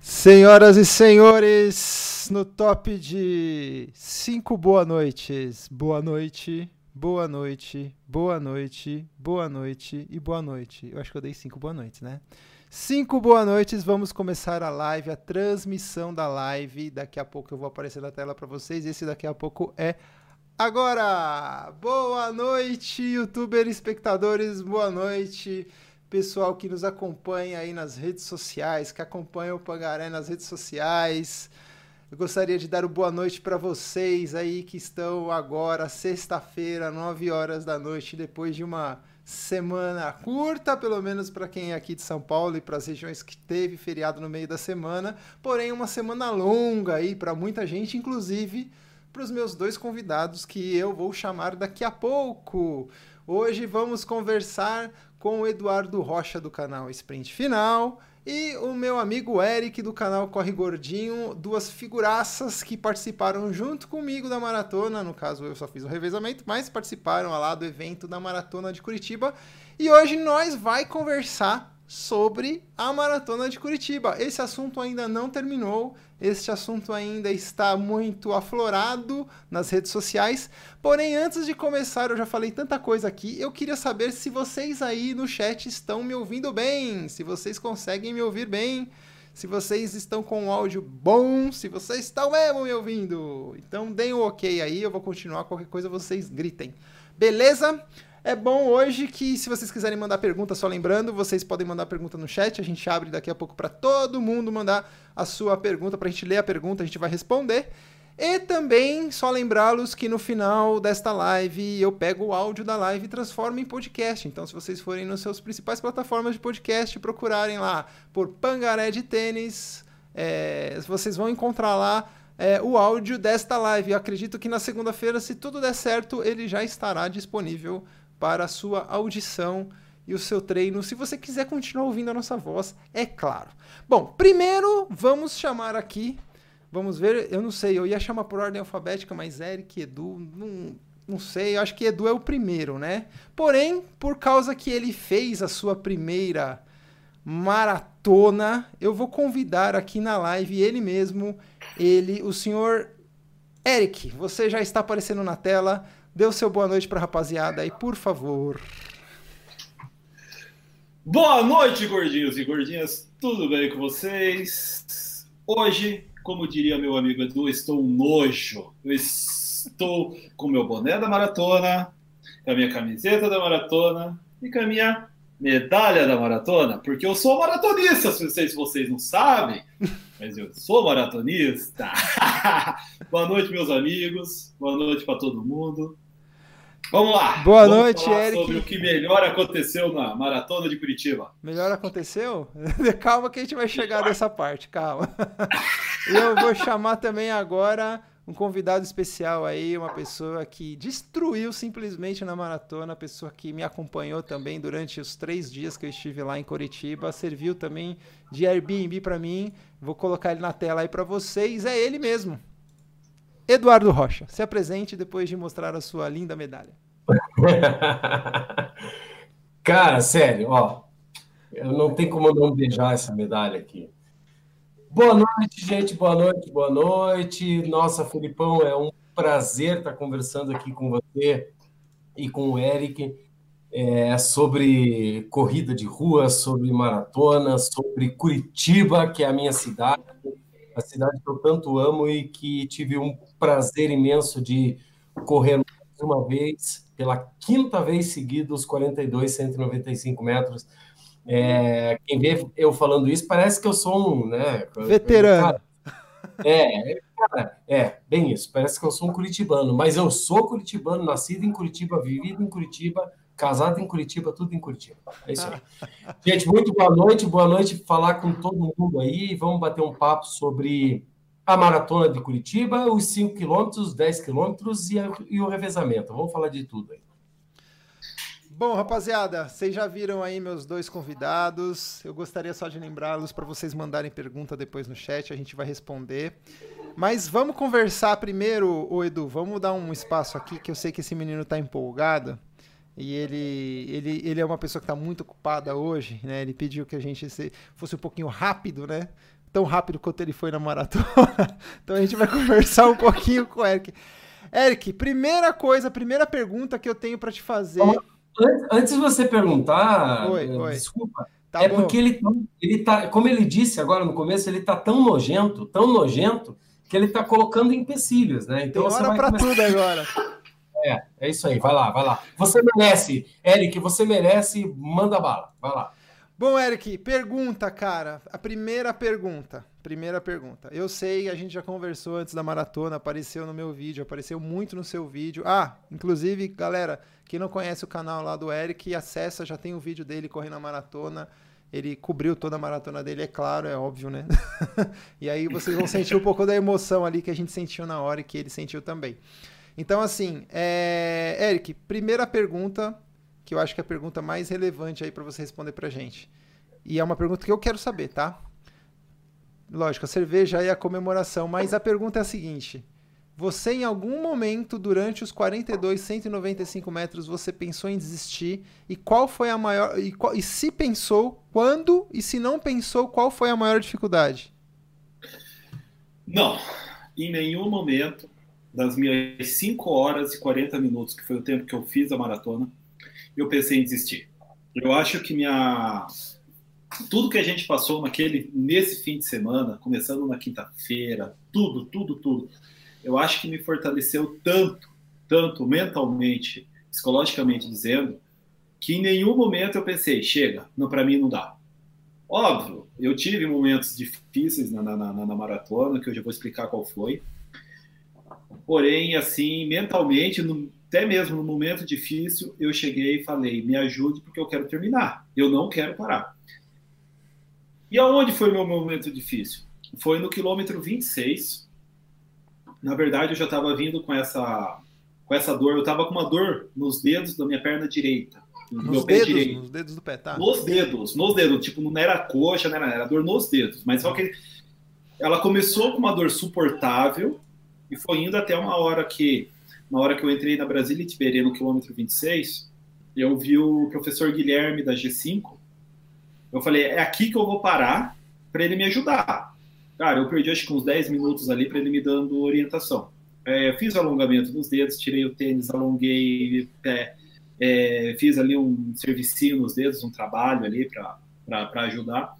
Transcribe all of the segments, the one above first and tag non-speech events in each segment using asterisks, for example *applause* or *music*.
Senhoras e senhores, no top de cinco boa noites. Boa noite, boa noite, boa noite, boa noite e boa noite. Eu acho que eu dei cinco boa noites, né? Cinco boa noites, vamos começar a live, a transmissão da live. Daqui a pouco eu vou aparecer na tela para vocês. Esse daqui a pouco é agora. Boa noite, youtuber espectadores, boa noite pessoal que nos acompanha aí nas redes sociais, que acompanha o Pangaré nas redes sociais. Eu gostaria de dar uma boa noite para vocês aí que estão agora, sexta-feira, 9 horas da noite, depois de uma semana curta, pelo menos para quem é aqui de São Paulo e para as regiões que teve feriado no meio da semana, porém uma semana longa aí para muita gente, inclusive para os meus dois convidados que eu vou chamar daqui a pouco. Hoje vamos conversar com o Eduardo Rocha do canal Sprint Final e o meu amigo Eric do canal Corre Gordinho, duas figuraças que participaram junto comigo da maratona, no caso eu só fiz o revezamento, mas participaram lá do evento da maratona de Curitiba. E hoje nós vai conversar sobre a maratona de Curitiba. Esse assunto ainda não terminou, este assunto ainda está muito aflorado nas redes sociais. Porém, antes de começar, eu já falei tanta coisa aqui, eu queria saber se vocês aí no chat estão me ouvindo bem, se vocês conseguem me ouvir bem, se vocês estão com um áudio bom, se vocês estão mesmo me ouvindo. Então, deem o um ok aí, eu vou continuar, qualquer coisa vocês gritem. Beleza? É bom hoje que, se vocês quiserem mandar pergunta, só lembrando, vocês podem mandar pergunta no chat. A gente abre daqui a pouco para todo mundo mandar a sua pergunta, para a gente ler a pergunta, a gente vai responder. E também, só lembrá-los que no final desta live eu pego o áudio da live e transformo em podcast. Então, se vocês forem nas suas principais plataformas de podcast, procurarem lá por Pangaré de Tênis, é, vocês vão encontrar lá é, o áudio desta live. Eu acredito que na segunda-feira, se tudo der certo, ele já estará disponível para a sua audição e o seu treino, se você quiser continuar ouvindo a nossa voz, é claro. Bom, primeiro vamos chamar aqui, vamos ver, eu não sei, eu ia chamar por ordem alfabética, mas Eric, Edu, não, não sei, eu acho que Edu é o primeiro, né? Porém, por causa que ele fez a sua primeira maratona, eu vou convidar aqui na live ele mesmo, ele, o senhor Eric, você já está aparecendo na tela. Dê o seu boa noite para a rapaziada aí, por favor. Boa noite, gordinhos e gordinhas. Tudo bem com vocês? Hoje, como diria meu amigo Edu, estou nojo. Eu estou com meu boné da maratona, com a minha camiseta da maratona e com a minha medalha da maratona, porque eu sou maratonista, se vocês não sabem, mas eu sou maratonista. *laughs* Boa noite, meus amigos. Boa noite para todo mundo. Vamos lá. Boa Vamos noite, Eric. Sobre o que melhor aconteceu na maratona de Curitiba. Melhor aconteceu? *laughs* calma que a gente vai chegar nessa parte, calma. *laughs* Eu vou chamar também agora um convidado especial aí, uma pessoa que destruiu simplesmente na maratona, pessoa que me acompanhou também durante os três dias que eu estive lá em Curitiba, serviu também de Airbnb para mim. Vou colocar ele na tela aí para vocês. É ele mesmo. Eduardo Rocha, se apresente depois de mostrar a sua linda medalha. *laughs* Cara, sério, ó, eu não tenho como não beijar essa medalha aqui. Boa noite, gente, boa noite, boa noite. Nossa, Felipão, é um prazer estar conversando aqui com você e com o Eric é, sobre corrida de rua, sobre maratona, sobre Curitiba, que é a minha cidade, a cidade que eu tanto amo e que tive um prazer imenso de correr mais uma vez, pela quinta vez seguida, os 42, 195 metros. É, quem vê eu falando isso parece que eu sou um, né? Veterano. é, cara, é, bem isso. Parece que eu sou um curitibano, mas eu sou curitibano, nascido em Curitiba, vivido em Curitiba, casado em Curitiba, tudo em Curitiba. É isso aí. *laughs* Gente, muito boa noite, boa noite, falar com todo mundo aí. Vamos bater um papo sobre a maratona de Curitiba, os 5 quilômetros, 10 quilômetros e, e o revezamento. Vamos falar de tudo aí. Bom, rapaziada, vocês já viram aí meus dois convidados. Eu gostaria só de lembrá-los para vocês mandarem pergunta depois no chat, a gente vai responder. Mas vamos conversar primeiro, ô Edu, vamos dar um espaço aqui que eu sei que esse menino está empolgado. E ele, ele, ele é uma pessoa que está muito ocupada hoje, né? Ele pediu que a gente fosse um pouquinho rápido, né? Tão rápido quanto ele foi na maratona. *laughs* então a gente vai conversar um pouquinho com o Eric. Eric, primeira coisa, primeira pergunta que eu tenho para te fazer. Antes de você perguntar, oi, oi. desculpa, tá é bom. porque ele, tá, ele tá, como ele disse agora no começo, ele tá tão nojento, tão nojento, que ele tá colocando empecilhos, né? Então Tem hora para começar... tudo agora. *laughs* É, é isso aí, vai lá, vai lá. Você merece, Eric, você merece, manda bala, vai lá. Bom, Eric, pergunta, cara. A primeira pergunta. Primeira pergunta. Eu sei, a gente já conversou antes da maratona, apareceu no meu vídeo, apareceu muito no seu vídeo. Ah, inclusive, galera, quem não conhece o canal lá do Eric, acessa, já tem o vídeo dele correndo a maratona. Ele cobriu toda a maratona dele, é claro, é óbvio, né? *laughs* e aí vocês vão sentir um pouco da emoção ali que a gente sentiu na hora e que ele sentiu também. Então, assim, é... Eric, primeira pergunta, que eu acho que é a pergunta mais relevante aí para você responder pra gente. E é uma pergunta que eu quero saber, tá? Lógico, a cerveja e a comemoração, mas a pergunta é a seguinte: você, em algum momento, durante os 42, 195 metros, você pensou em desistir? E qual foi a maior. E, e se pensou, quando? E se não pensou, qual foi a maior dificuldade? Não, em nenhum momento das minhas 5 horas e 40 minutos, que foi o tempo que eu fiz a maratona, eu pensei em desistir. Eu acho que minha tudo que a gente passou naquele nesse fim de semana, começando na quinta-feira, tudo, tudo, tudo eu acho que me fortaleceu tanto, tanto mentalmente, psicologicamente dizendo, que em nenhum momento eu pensei, chega, não para mim não dá. Óbvio, eu tive momentos difíceis na, na, na, na, maratona, que eu já vou explicar qual foi. Porém, assim, mentalmente, no, até mesmo no momento difícil, eu cheguei e falei, me ajude porque eu quero terminar, eu não quero parar. E aonde foi meu momento difícil? Foi no quilômetro 26, na verdade, eu já estava vindo com essa, com essa dor. Eu estava com uma dor nos dedos da minha perna direita. No nos dedos, direito. Nos dedos do pé, tá? Nos dedos, nos dedos. Tipo, não era coxa, não era, era dor nos dedos. Mas só que ela começou com uma dor suportável e foi indo até uma hora que, na hora que eu entrei na Brasília Tiberê, no quilômetro 26, eu vi o professor Guilherme da G5. Eu falei, é aqui que eu vou parar para ele me ajudar. Cara, eu perdi acho que uns 10 minutos ali para ele me dando orientação. É, fiz alongamento dos dedos, tirei o tênis, alonguei, é, é, fiz ali um servicinho nos dedos, um trabalho ali para ajudar.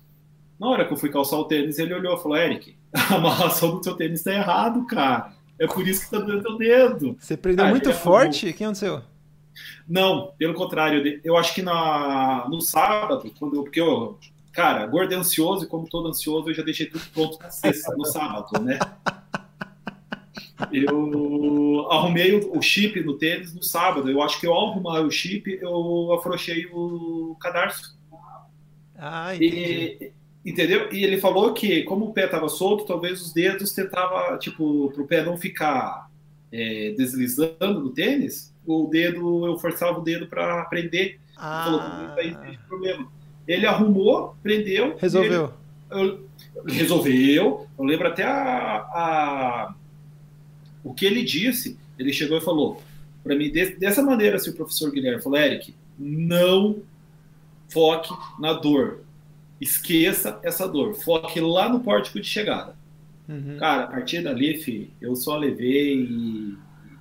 Na hora que eu fui calçar o tênis, ele olhou e falou: Eric, *laughs* a amarração do teu tênis está errado, cara. É por isso que tá doendo teu dedo. Você prendeu ah, muito forte? O que aconteceu? Não, pelo contrário. Eu acho que na, no sábado, quando, porque eu, Cara, gordo é ansioso e como todo ansioso, eu já deixei tudo pronto na sexta, no sábado, né? Eu arrumei o, chip no tênis no sábado. Eu acho que ao arrumar o chip, eu afrouxei o cadarço. Ah, entendi. E, entendeu? E ele falou que, como o pé estava solto, talvez os dedos tentava, tipo, para o pé não ficar é, deslizando no tênis, o dedo, eu forçava o dedo para prender. Ah. Falou, não tem problema. Ele arrumou, prendeu. Resolveu. Ele, eu, resolveu. Eu lembro até a, a, o que ele disse. Ele chegou e falou para mim de, dessa maneira, assim, o professor Guilherme falou: Eric, não foque na dor. Esqueça essa dor. Foque lá no pórtico de chegada. Uhum. Cara, a partir dali, fi, eu só levei. E,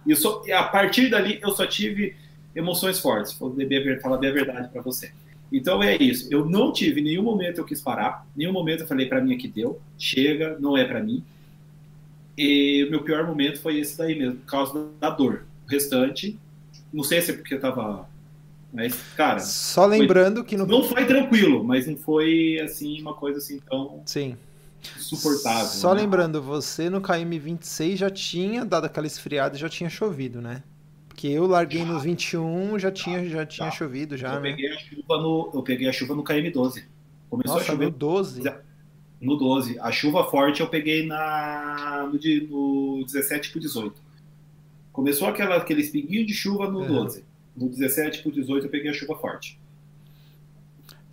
eu só, a partir dali, eu só tive emoções fortes. Vou falar bem a verdade para você. Então é isso. Eu não tive nenhum momento eu quis parar, nenhum momento eu falei para mim que deu, chega, não é para mim. E o meu pior momento foi esse daí mesmo, por causa da dor. O restante, não sei se é porque eu tava. Mas, cara. Só lembrando foi, que no... Não foi tranquilo, mas não foi assim, uma coisa assim tão. Sim. Suportável. Só né? lembrando, você no KM26 já tinha dado aquela esfriada e já tinha chovido, né? Porque eu larguei no 21, já tinha, já tinha chovido já, eu né? Peguei a chuva no, eu peguei a chuva no KM12. Começou Nossa, a chover. no 12? No 12. A chuva forte eu peguei na, no, no 17 para 18. Começou aquela, aquele espinguinho de chuva no é. 12. No 17 para 18 eu peguei a chuva forte.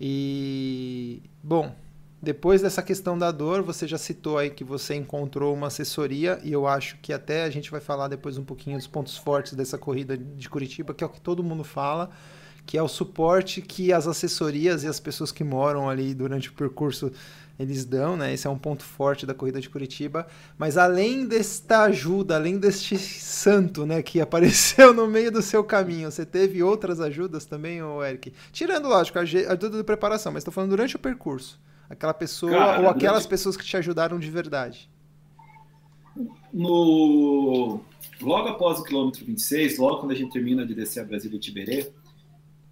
E, bom, depois dessa questão da dor, você já citou aí que você encontrou uma assessoria e eu acho que até a gente vai falar depois um pouquinho dos pontos fortes dessa corrida de Curitiba, que é o que todo mundo fala, que é o suporte que as assessorias e as pessoas que moram ali durante o percurso eles dão, né? Esse é um ponto forte da corrida de Curitiba. Mas além desta ajuda, além deste santo, né, que *laughs* apareceu no meio do seu caminho, você teve outras ajudas também, ô Eric? Tirando, lógico, a ajuda de preparação, mas estou falando durante o percurso. Aquela pessoa Cara, ou aquelas durante... pessoas que te ajudaram de verdade. No logo após o quilômetro 26, logo quando a gente termina de descer a Brasília e Tiberê,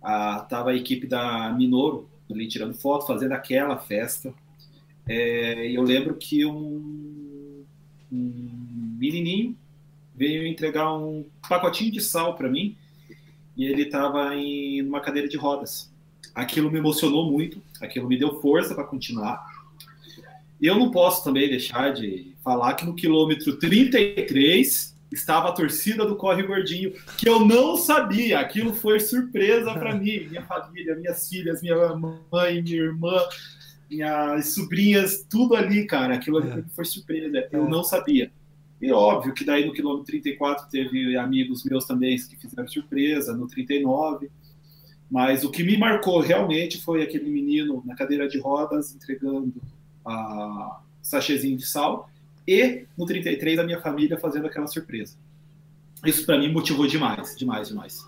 a, tava a equipe da Minoro ali tirando foto, fazendo aquela festa. É, eu lembro que um, um menininho veio entregar um pacotinho de sal para mim e ele estava em uma cadeira de rodas. Aquilo me emocionou muito, aquilo me deu força para continuar. E eu não posso também deixar de falar que no quilômetro 33 estava a torcida do Corre Gordinho, que eu não sabia. Aquilo foi surpresa para mim, minha família, minhas filhas, minha mãe, minha irmã, minhas sobrinhas, tudo ali, cara. Aquilo ali é. foi surpresa. Eu é. não sabia. E óbvio que daí no quilômetro 34 teve amigos meus também que fizeram surpresa, no 39. Mas o que me marcou realmente foi aquele menino na cadeira de rodas entregando a sachêzinho de sal e no 33 a minha família fazendo aquela surpresa. Isso para mim motivou demais, demais, demais.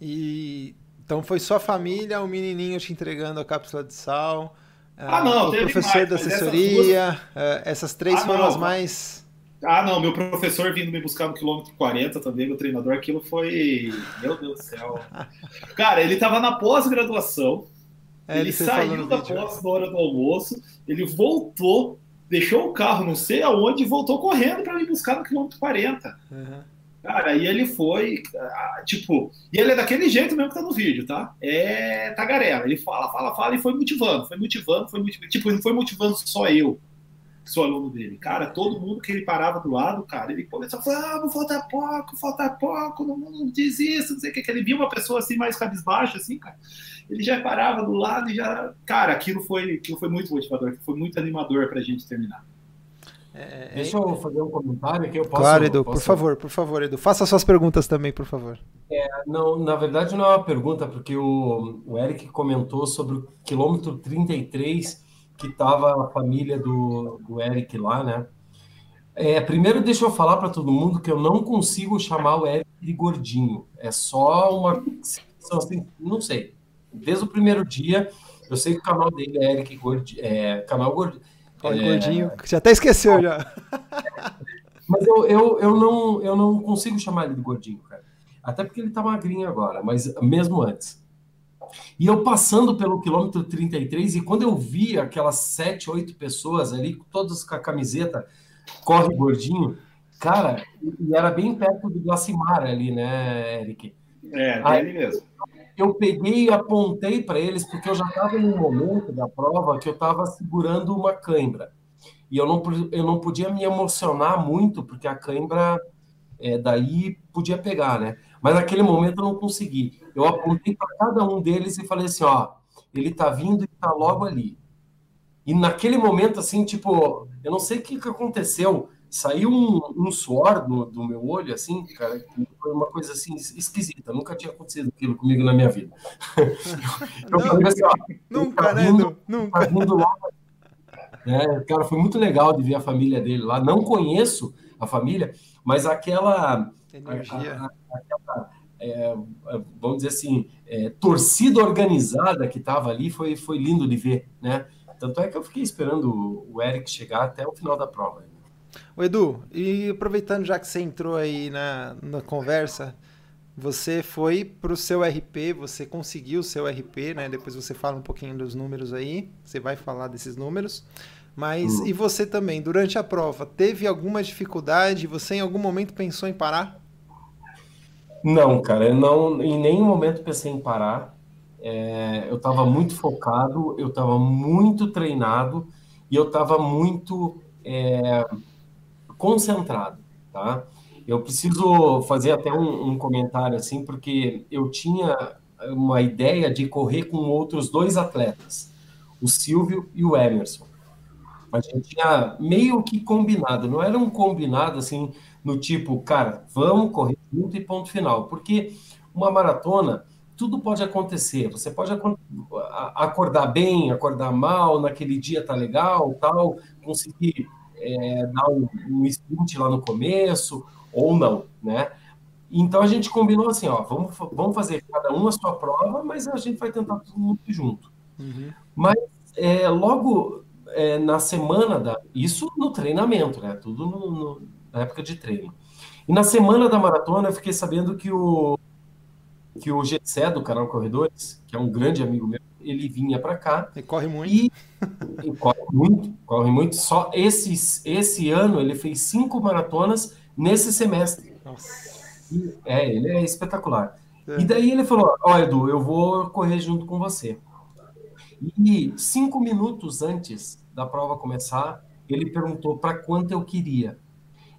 E então foi sua família, o menininho te entregando a cápsula de sal, ah, não, o professor mais, da assessoria, essas, duas... Eh, essas três ah, foram não, as mais ah, não, meu professor vindo me buscar no quilômetro 40 também, meu treinador, aquilo foi. Meu Deus do céu. *laughs* Cara, ele tava na pós-graduação, é, ele, ele saiu da vídeo. pós na hora do almoço, ele voltou, deixou o carro não sei aonde e voltou correndo para me buscar no quilômetro 40. Uhum. Cara, e ele foi, ah, tipo, e ele é daquele jeito mesmo que tá no vídeo, tá? É tagarela. Ele fala, fala, fala e foi motivando, foi motivando, foi motivando. Tipo, não foi motivando só eu sou aluno dele. Cara, todo mundo que ele parava do lado, cara, ele começou a falar, vamos, falta pouco, falta pouco, não, não diz isso, não sei o que, que ele via uma pessoa assim mais cabisbaixa, assim, cara, ele já parava do lado e já, cara, aquilo foi, aquilo foi muito motivador, foi muito animador pra gente terminar. É, é Deixa eu fazer um comentário que eu posso. Claro, Edu, posso... por favor, por favor, Edu. Faça suas perguntas também, por favor. É, não, na verdade, não é uma pergunta, porque o, o Eric comentou sobre o quilômetro 33 que estava a família do, do Eric lá, né? É, primeiro, deixa eu falar para todo mundo que eu não consigo chamar o Eric de gordinho. É só uma assim, não sei. Desde o primeiro dia, eu sei que o canal dele é Eric Gordinho. É, canal Gordinho. É, gordinho, você até esqueceu já. *laughs* Mas eu, eu, eu, não, eu não consigo chamar ele de gordinho, cara. Até porque ele tá magrinho agora, mas mesmo antes. E eu passando pelo quilômetro 33, e quando eu vi aquelas sete, oito pessoas ali, todas com a camiseta, corre gordinho, cara, e era bem perto do Glacimar ali, né, Eric? É, ali mesmo. Eu peguei e apontei para eles, porque eu já estava um momento da prova que eu estava segurando uma cãibra. E eu não, eu não podia me emocionar muito, porque a cãibra é, daí podia pegar, né? Mas naquele momento eu não consegui. Eu apontei para cada um deles e falei assim, ó, ele está vindo e está logo ali. E naquele momento, assim, tipo, eu não sei o que, que aconteceu, saiu um, um suor do, do, meu olho, assim, cara, foi uma coisa assim esquisita. Nunca tinha acontecido aquilo comigo na minha vida. *laughs* eu não, falei assim, ó, nunca, tá né, vindo, nunca. Tá vindo lá. É, cara, foi muito legal de ver a família dele lá. Não conheço a família, mas aquela energia. A, a, aquela, é, vamos dizer assim, é, torcida organizada que estava ali foi, foi lindo de ver, né? Tanto é que eu fiquei esperando o Eric chegar até o final da prova. O Edu, e aproveitando já que você entrou aí na, na conversa, você foi para o seu RP, você conseguiu o seu RP, né? Depois você fala um pouquinho dos números aí, você vai falar desses números. Mas hum. e você também, durante a prova, teve alguma dificuldade? Você em algum momento pensou em parar? Não, cara, eu não, em nenhum momento pensei em parar. É, eu estava muito focado, eu estava muito treinado e eu estava muito é, concentrado, tá? Eu preciso fazer até um, um, comentário assim, porque eu tinha uma ideia de correr com outros dois atletas, o Silvio e o Emerson. A gente tinha meio que combinado, não era um combinado assim no tipo, cara, vamos correr junto e ponto final. Porque uma maratona tudo pode acontecer. Você pode acordar bem, acordar mal, naquele dia tá legal, tal, conseguir é, dar um, um sprint lá no começo, ou não, né? Então a gente combinou assim, ó, vamos, vamos fazer cada um a sua prova, mas a gente vai tentar todo mundo junto. Uhum. Mas é, logo é, na semana da. Isso no treinamento, né? Tudo no, no, na época de treino. E na semana da maratona eu fiquei sabendo que o que o Gessé do canal Corredores, que é um grande amigo meu, ele vinha para cá. E corre muito. E, e, corre muito, corre muito. Só esse, esse ano ele fez cinco maratonas nesse semestre. E, é, ele é espetacular. É. E daí ele falou: Ó, oh, Edu, eu vou correr junto com você. E cinco minutos antes da prova começar, ele perguntou para quanto eu queria.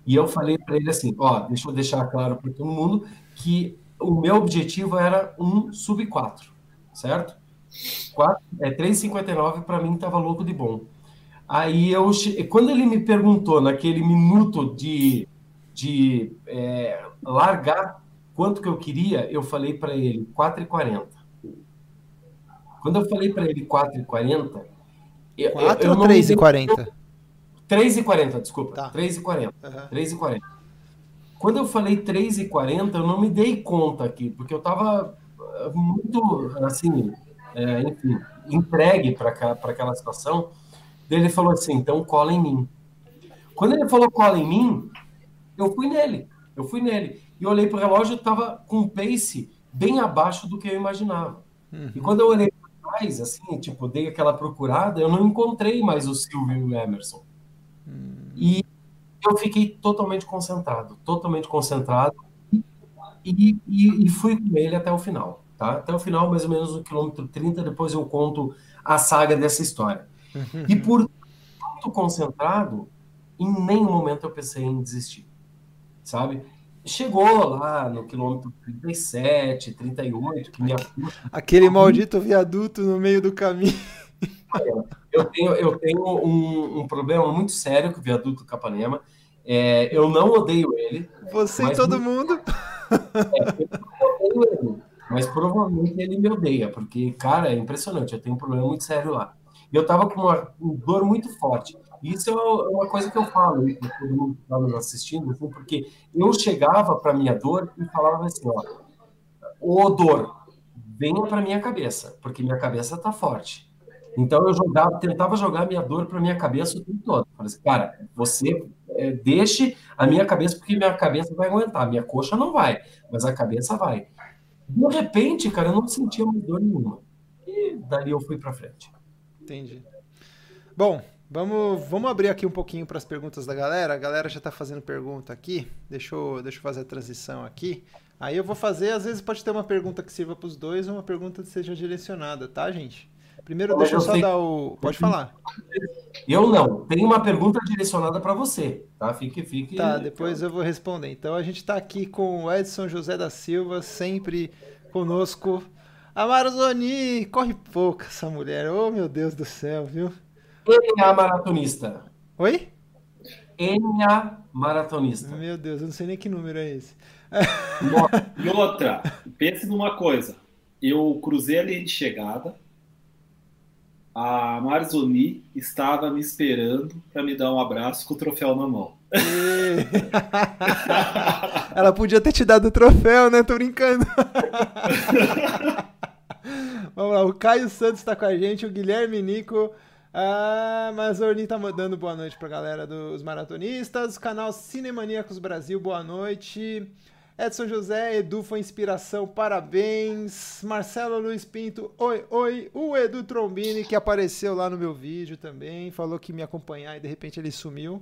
E eu falei para ele assim: Ó, deixa eu deixar claro para todo mundo que o meu objetivo era um sub 4, certo? 4, é 3,59 para mim estava louco de bom. Aí eu, quando ele me perguntou naquele minuto de, de é, largar quanto que eu queria, eu falei para ele 4,40. Quando eu falei para ele 4,40, 4 eu, ou 3,40? 3,40, desculpa. Tá. 3,40. Uhum. 3,40. Quando eu falei 3,40, eu não me dei conta aqui, porque eu estava eh, muito, assim, é, enfim, entregue para aquela situação. Ele falou assim: então cola em mim. Quando ele falou cola em mim, eu fui nele. Eu fui nele. E olhei para o relógio, estava com um pace bem abaixo do que eu imaginava. Uhum. E quando eu olhei para trás, assim, tipo, dei aquela procurada, eu não encontrei mais o Silvio e o Emerson. Uhum. E eu fiquei totalmente concentrado, totalmente concentrado, e, e, e, fui com ele até o final, tá? Até o final, mais ou menos no quilômetro 30, depois eu conto a saga dessa história. Uhum. E por muito concentrado, em nenhum momento eu pensei em desistir, sabe? Chegou lá no quilômetro 37, 38, que minha Aquele maldito viaduto no meio do caminho. Eu tenho, eu tenho um, um problema muito sério com o viaduto Capanema. É, eu não odeio ele. Você e todo mundo. É, eu não odeio ele, mas provavelmente ele me odeia, porque, cara, é impressionante. Eu tenho um problema muito sério lá. E eu tava com uma dor muito forte. Isso é uma coisa que eu falo para todo mundo que está nos assistindo, assim, porque eu chegava para minha dor e falava assim: ó, ô dor, venha para minha cabeça, porque minha cabeça está forte. Então eu jogava, tentava jogar minha dor para minha cabeça o tempo todo. Falei assim, cara, você é, deixe a minha cabeça, porque minha cabeça vai aguentar, minha coxa não vai, mas a cabeça vai. De repente, cara, eu não sentia mais dor nenhuma. E dali eu fui para frente. Entendi. Bom, vamos, vamos abrir aqui um pouquinho para as perguntas da galera. A galera já está fazendo pergunta aqui. Deixa eu, deixa eu fazer a transição aqui. Aí eu vou fazer, às vezes pode ter uma pergunta que sirva para os dois ou uma pergunta que seja direcionada, tá, gente? Primeiro, deixa eu só dar o. Pode falar. Eu não. Tem uma pergunta direcionada para você, tá? Fique, fique. Tá, depois eu vou responder. Então a gente está aqui com o Edson José da Silva, sempre conosco. A Marzoni, corre pouco essa mulher. Oh, meu Deus do céu, viu? a maratonista. Oi? a maratonista. Meu Deus, eu não sei nem que número é esse. E outra, *laughs* pense numa coisa. Eu cruzei a linha de chegada, a Marzoni estava me esperando para me dar um abraço com o troféu na mão. *laughs* Ela podia ter te dado o troféu, né? Tô brincando. *laughs* Vamos lá, o Caio Santos está com a gente, o Guilherme Nico. A Marzoni tá mandando boa noite pra galera dos maratonistas. Canal Cinemaníacos Brasil, boa noite. Edson José, Edu foi inspiração, parabéns. Marcelo Luiz Pinto, oi, oi. O Edu Trombini, que apareceu lá no meu vídeo também, falou que me acompanhar e de repente ele sumiu.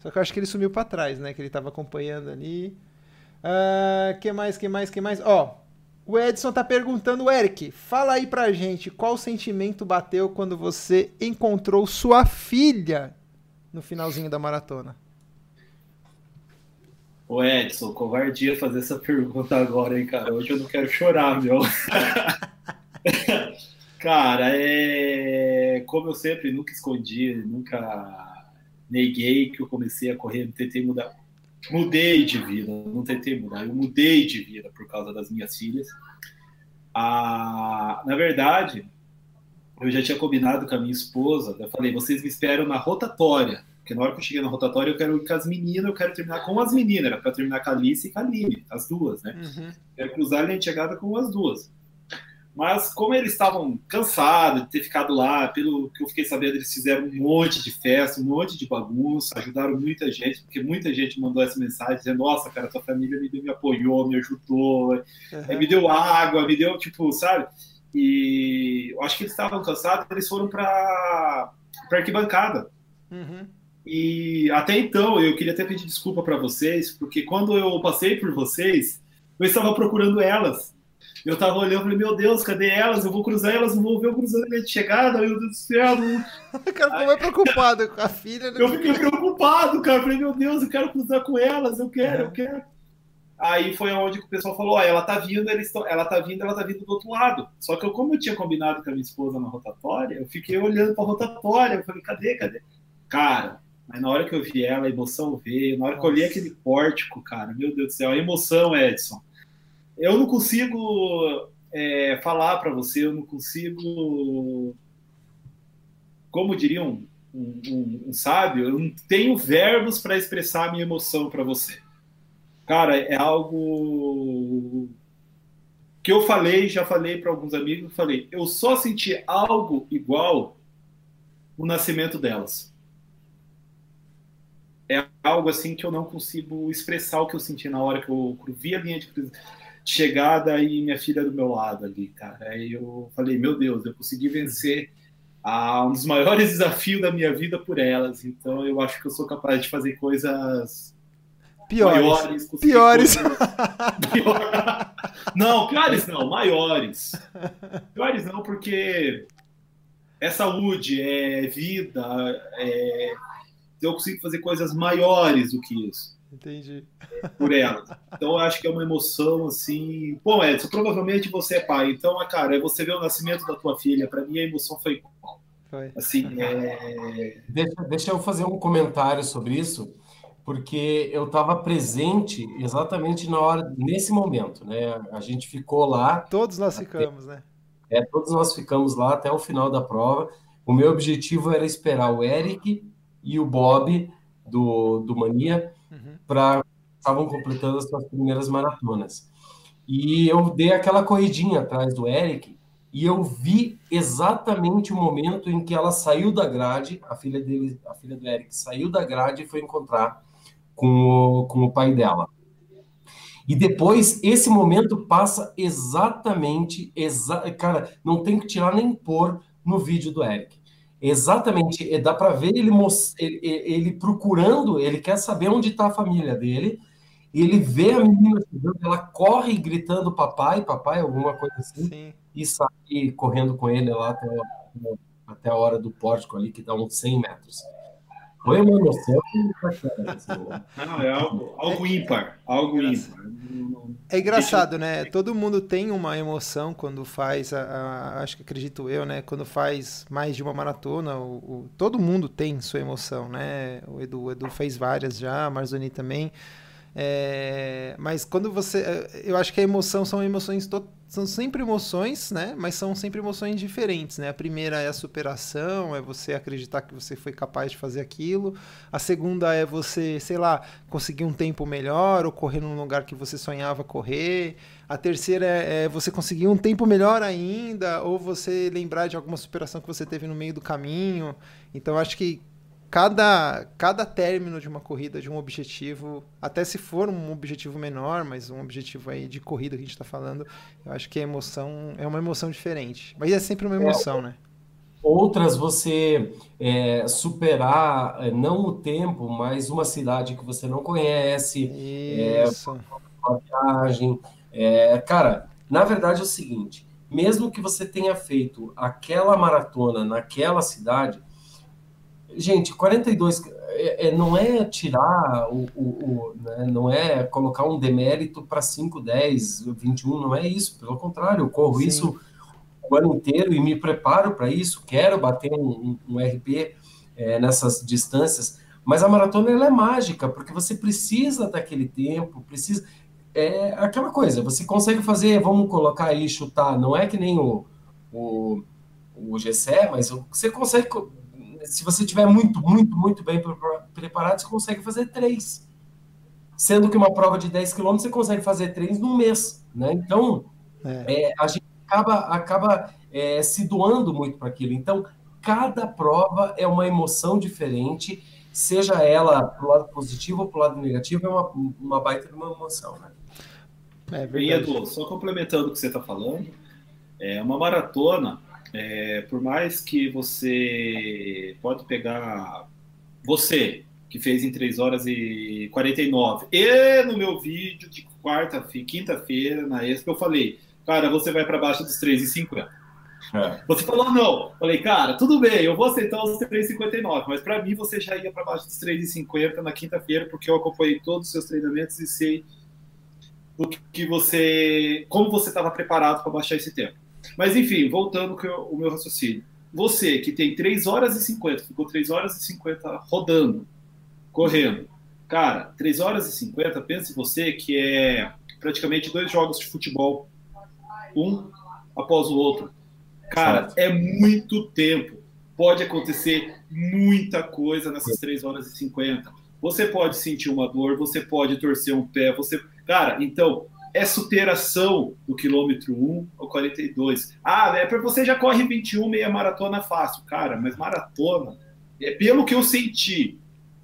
Só que eu acho que ele sumiu para trás, né? Que ele tava acompanhando ali. Uh, que mais, que mais, que mais? Ó, o Edson tá perguntando, Eric, fala aí pra gente qual sentimento bateu quando você encontrou sua filha no finalzinho da maratona. Ô Edson, covardia fazer essa pergunta agora, hein, cara? Hoje eu não quero chorar, meu. *laughs* cara, é. Como eu sempre nunca escondi, nunca neguei que eu comecei a correr, não tentei mudar. Mudei de vida, não tentei mudar, eu mudei de vida por causa das minhas filhas. a, na verdade, eu já tinha combinado com a minha esposa, eu falei, vocês me esperam na rotatória, porque na hora que eu cheguei na rotatória eu quero ir com as meninas, eu quero terminar com as meninas, era para terminar com a Alice e com a Aline, as duas, né? Uhum. Quero cruzar a linha de chegada com as duas. Mas como eles estavam cansados de ter ficado lá, pelo que eu fiquei sabendo, eles fizeram um monte de festa, um monte de bagunça, ajudaram muita gente, porque muita gente mandou essa mensagem dizendo, nossa, cara, tua família me, me apoiou, me ajudou, uhum. me deu água, me deu, tipo, sabe? E eu acho que eles estavam cansados, eles foram para para arquibancada. Uhum. E até então, eu queria até pedir desculpa para vocês, porque quando eu passei por vocês, eu estava procurando elas eu tava olhando e falei, meu Deus, cadê elas? Eu vou cruzar elas, não vou ver o cruzamento de chegada, meu Deus do céu. *laughs* o cara ficou mais preocupado com a filha. Né? Eu fiquei preocupado, cara. falei, meu Deus, eu quero cruzar com elas, eu quero, é. eu quero. Aí foi onde o pessoal falou, ó, ela tá vindo, eles tão, ela tá vindo, ela tá vindo do outro lado. Só que eu, como eu tinha combinado com a minha esposa na rotatória, eu fiquei olhando pra rotatória, eu falei, cadê, cadê? Cara, mas na hora que eu vi ela, a emoção veio, na hora Nossa. que eu olhei aquele pórtico, cara, meu Deus do céu, a emoção, Edson eu não consigo é, falar para você, eu não consigo, como diria um, um, um sábio, eu não tenho verbos para expressar a minha emoção para você. Cara, é algo que eu falei, já falei para alguns amigos, falei, eu só senti algo igual no nascimento delas. É algo assim que eu não consigo expressar o que eu senti na hora que eu vi a linha de chegada e minha filha do meu lado ali, cara. Aí eu falei, meu Deus, eu consegui vencer a, um dos maiores *laughs* desafios da minha vida por elas. Então eu acho que eu sou capaz de fazer coisas piores. Maiores, piores. Coisas... Pior... *laughs* Não, piores não, maiores. Piores não, porque é saúde, é vida, é... eu consigo fazer coisas maiores do que isso. Entendi. *laughs* Por ela. Então eu acho que é uma emoção assim. Bom, Edson, provavelmente você é pai. Então, cara, é você vê o nascimento da tua filha. Para mim a emoção foi igual. Foi. Assim, *laughs* é... deixa, deixa eu fazer um comentário sobre isso, porque eu estava presente exatamente na hora, nesse momento, né? A gente ficou lá. Todos nós ficamos, né? É, todos nós ficamos lá até o final da prova. O meu objetivo era esperar o Eric e o Bob do, do Mania uhum. para estavam completando as suas primeiras maratonas. E eu dei aquela corridinha atrás do Eric e eu vi exatamente o momento em que ela saiu da grade, a filha dele, a filha do Eric, saiu da grade e foi encontrar com o, com o pai dela. E depois, esse momento passa exatamente, exa cara, não tem que tirar nem pôr no vídeo do Eric. Exatamente, dá para ver ele, ele, ele, procurando, ele quer saber onde está a família dele, e ele vê a menina chegando, ela corre gritando papai, papai, alguma coisa assim, Sim. e sai correndo com ele lá até, até a hora do pórtico ali, que dá uns 100 metros. Foi uma emoção. Não, é algo, algo ímpar. Algo ímpar. É engraçado, né? Todo mundo tem uma emoção quando faz, a, a, acho que acredito eu, né? Quando faz mais de uma maratona, o, o, todo mundo tem sua emoção, né? O Edu, o Edu fez várias já, a Marzoni também. É, mas quando você. Eu acho que a emoção são emoções. São sempre emoções, né? Mas são sempre emoções diferentes, né? A primeira é a superação, é você acreditar que você foi capaz de fazer aquilo. A segunda é você, sei lá, conseguir um tempo melhor ou correr num lugar que você sonhava correr. A terceira é, é você conseguir um tempo melhor ainda, ou você lembrar de alguma superação que você teve no meio do caminho. Então, acho que cada, cada término de uma corrida, de um objetivo, até se for um objetivo menor, mas um objetivo aí de corrida que a gente está falando, eu acho que a emoção é uma emoção diferente. Mas é sempre uma é, emoção, é, né? Outras você é, superar é, não o tempo, mas uma cidade que você não conhece, é, Isso. É, uma viagem. É, cara, na verdade é o seguinte: mesmo que você tenha feito aquela maratona naquela cidade, gente, 42 é, é, não é tirar o, o, o né, não é colocar um demérito para 5, 10, 21, não é isso. Pelo contrário, eu corro Sim. isso o ano inteiro e me preparo para isso. Quero bater um, um, um RP é, nessas distâncias. Mas a maratona ela é mágica porque você precisa daquele tempo, precisa. é aquela coisa, você consegue fazer, vamos colocar aí, chutar, não é que nem o, o, o GCE, mas você consegue, se você tiver muito, muito, muito bem preparado, você consegue fazer três. Sendo que uma prova de 10 quilômetros você consegue fazer três num mês, né? Então, é. É, a gente acaba, acaba é, se doando muito para aquilo. Então, cada prova é uma emoção diferente, seja ela para o lado positivo ou para o lado negativo, é uma, uma baita de uma emoção, né? É e Edu, só complementando o que você está falando, é uma maratona, é, por mais que você pode pegar você, que fez em 3 horas e 49, e no meu vídeo de quarta, quinta-feira, na Expo, eu falei, cara, você vai para baixo dos 3,50. É. Você falou não. Falei, cara, tudo bem, eu vou aceitar os 3,59, mas para mim você já ia para baixo dos 3,50 na quinta-feira, porque eu acompanhei todos os seus treinamentos e sei o que você, como você estava preparado para baixar esse tempo. Mas enfim, voltando o meu raciocínio. Você que tem 3 horas e 50, ficou 3 horas e 50 rodando, correndo. Cara, 3 horas e 50, pense você que é praticamente dois jogos de futebol um após o outro. Cara, é muito tempo. Pode acontecer muita coisa nessas 3 horas e 50. Você pode sentir uma dor, você pode torcer um pé, você. Cara, então, é superação do quilômetro 1 ao 42. Ah, é para você já corre 21 meia maratona fácil. Cara, mas maratona, é pelo que eu senti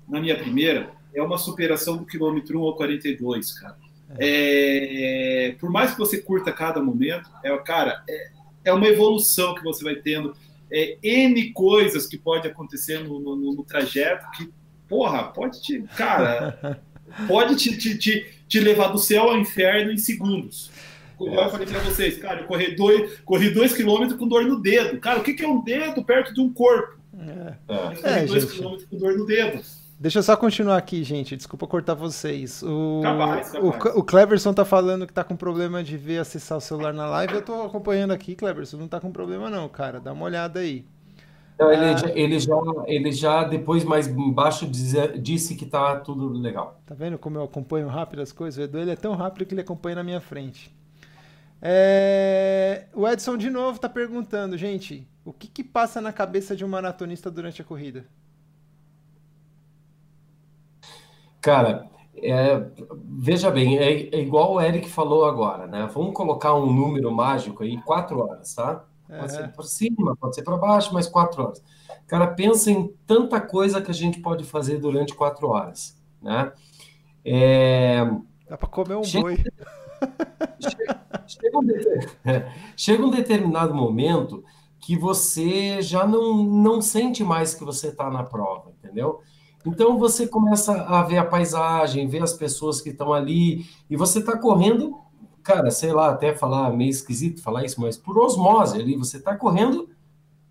na minha primeira, é uma superação do quilômetro 1 ao 42, cara. É, por mais que você curta cada momento, é, cara, é, é uma evolução que você vai tendo. É, N coisas que pode acontecer no, no, no trajeto que, porra, pode te. Cara, *laughs* pode te, te, te, te, levar do céu ao inferno em segundos. Como eu falei para vocês, cara, eu corri dois, corri dois quilômetros com dor no dedo. Cara, o que, que é um dedo perto de um corpo? É. Eu corri é, dois gente. quilômetros com dor no dedo. Deixa eu só continuar aqui, gente. Desculpa cortar vocês. O, capaz, capaz. o, o Cleverson tá falando que tá com problema de ver acessar o celular na live. Eu tô acompanhando aqui, Cleverson. Não tá com problema, não, cara. Dá uma olhada aí. Não, ele, ah, já, ele, já, ele já, depois mais embaixo, disse que tá tudo legal. Tá vendo como eu acompanho rápido as coisas? O Edu ele é tão rápido que ele acompanha na minha frente. É... O Edson de novo tá perguntando, gente, o que, que passa na cabeça de um maratonista durante a corrida? Cara, é, veja bem, é, é, igual o Eric falou agora, né? Vamos colocar um número mágico aí, quatro horas, tá? Pode ser para cima, pode ser para baixo, mas quatro horas. Cara, pensa em tanta coisa que a gente pode fazer durante quatro horas, né? É... Dá para comer um chega, boi. *laughs* Chega, chega, um chega um determinado momento que você já não, não sente mais que você está na prova, entendeu? Então você começa a ver a paisagem, ver as pessoas que estão ali, e você está correndo, cara, sei lá, até falar meio esquisito falar isso, mas por osmose ali, você está correndo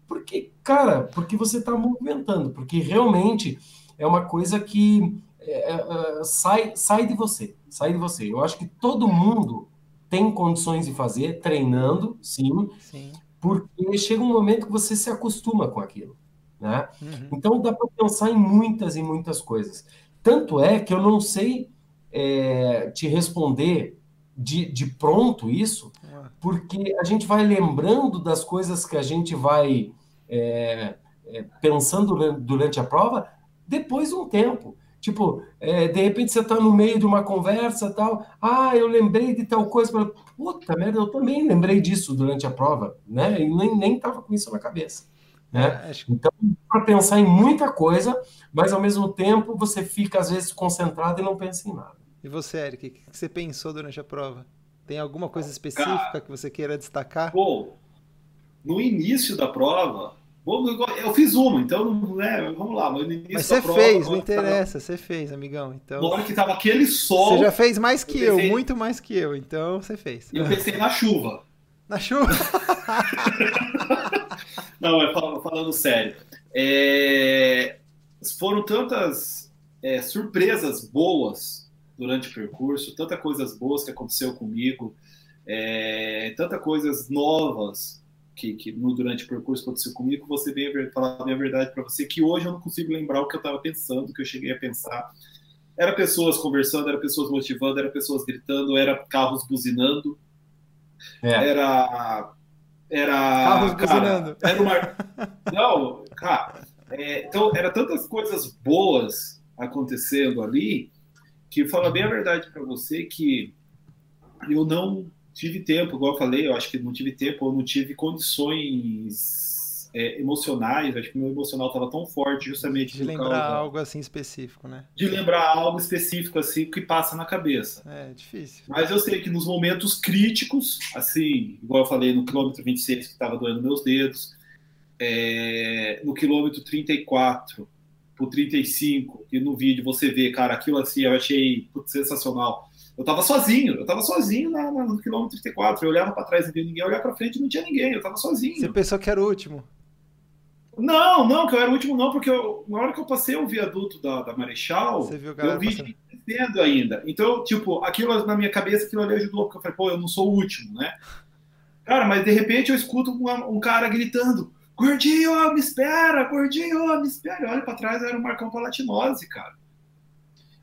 porque, cara, porque você está movimentando, porque realmente é uma coisa que é, é, é, sai, sai de você, sai de você. Eu acho que todo mundo tem condições de fazer, treinando, sim, sim. porque chega um momento que você se acostuma com aquilo. Né? Uhum. Então dá para pensar em muitas e muitas coisas. Tanto é que eu não sei é, te responder de, de pronto isso, porque a gente vai lembrando das coisas que a gente vai é, é, pensando durante a prova depois de um tempo. Tipo, é, de repente você está no meio de uma conversa tal, ah, eu lembrei de tal coisa, puta merda, eu também lembrei disso durante a prova, né? E nem, nem tava com isso na cabeça. Né? É, então, para pensar em muita coisa, mas ao mesmo tempo você fica às vezes concentrado e não pensa em nada. E você, Eric, o que você pensou durante a prova? Tem alguma coisa específica Cara, que você queira destacar? Bom, no início da prova, eu fiz uma, então né, vamos lá. Mas, mas você prova, fez, não interessa, tava... você fez, amigão. Então, na hora que tava aquele sol. Você já fez mais que eu, pensei... eu, muito mais que eu, então você fez. E eu pensei na chuva. *laughs* Na chuva? *laughs* Não, é falando sério. É, foram tantas é, surpresas boas durante o percurso, tantas coisas boas que aconteceu comigo, é, tantas coisas novas que, que no, durante o percurso aconteceu comigo, você veio falar a minha verdade para você, que hoje eu não consigo lembrar o que eu estava pensando, o que eu cheguei a pensar. Era pessoas conversando, era pessoas motivando, era pessoas gritando, era carros buzinando. É. Era. Era. Carros cara, buzinando. Era uma. *laughs* Não, cara. É, então, era tantas coisas boas acontecendo ali que fala bem a verdade para você que eu não tive tempo, igual eu falei, eu acho que não tive tempo, ou não tive condições é, emocionais, acho que meu emocional estava tão forte justamente de lembrar algo assim específico, né? De lembrar algo específico assim que passa na cabeça. É difícil. Mas eu sei que nos momentos críticos, assim, igual eu falei no quilômetro 26 que estava doendo meus dedos, é, no quilômetro 34 pro 35, e no vídeo você vê, cara, aquilo assim eu achei putz, sensacional eu tava sozinho, eu tava sozinho na, na, no quilômetro 34. Eu olhava para trás e não via ninguém, eu olhava para frente e não tinha ninguém, eu tava sozinho. Você pensou que era o último? Não, não, que eu era o último, não, porque eu, na hora que eu passei o viaduto da, da Marechal, eu vi passando. descendo ainda. Então, tipo, aquilo na minha cabeça, aquilo ali ajudou, porque eu falei, pô, eu não sou o último, né? Cara, mas de repente eu escuto um, um cara gritando: Gordinho, me espera, gordinho, me espera. Olha para trás, era o Marcão Palatinose, cara.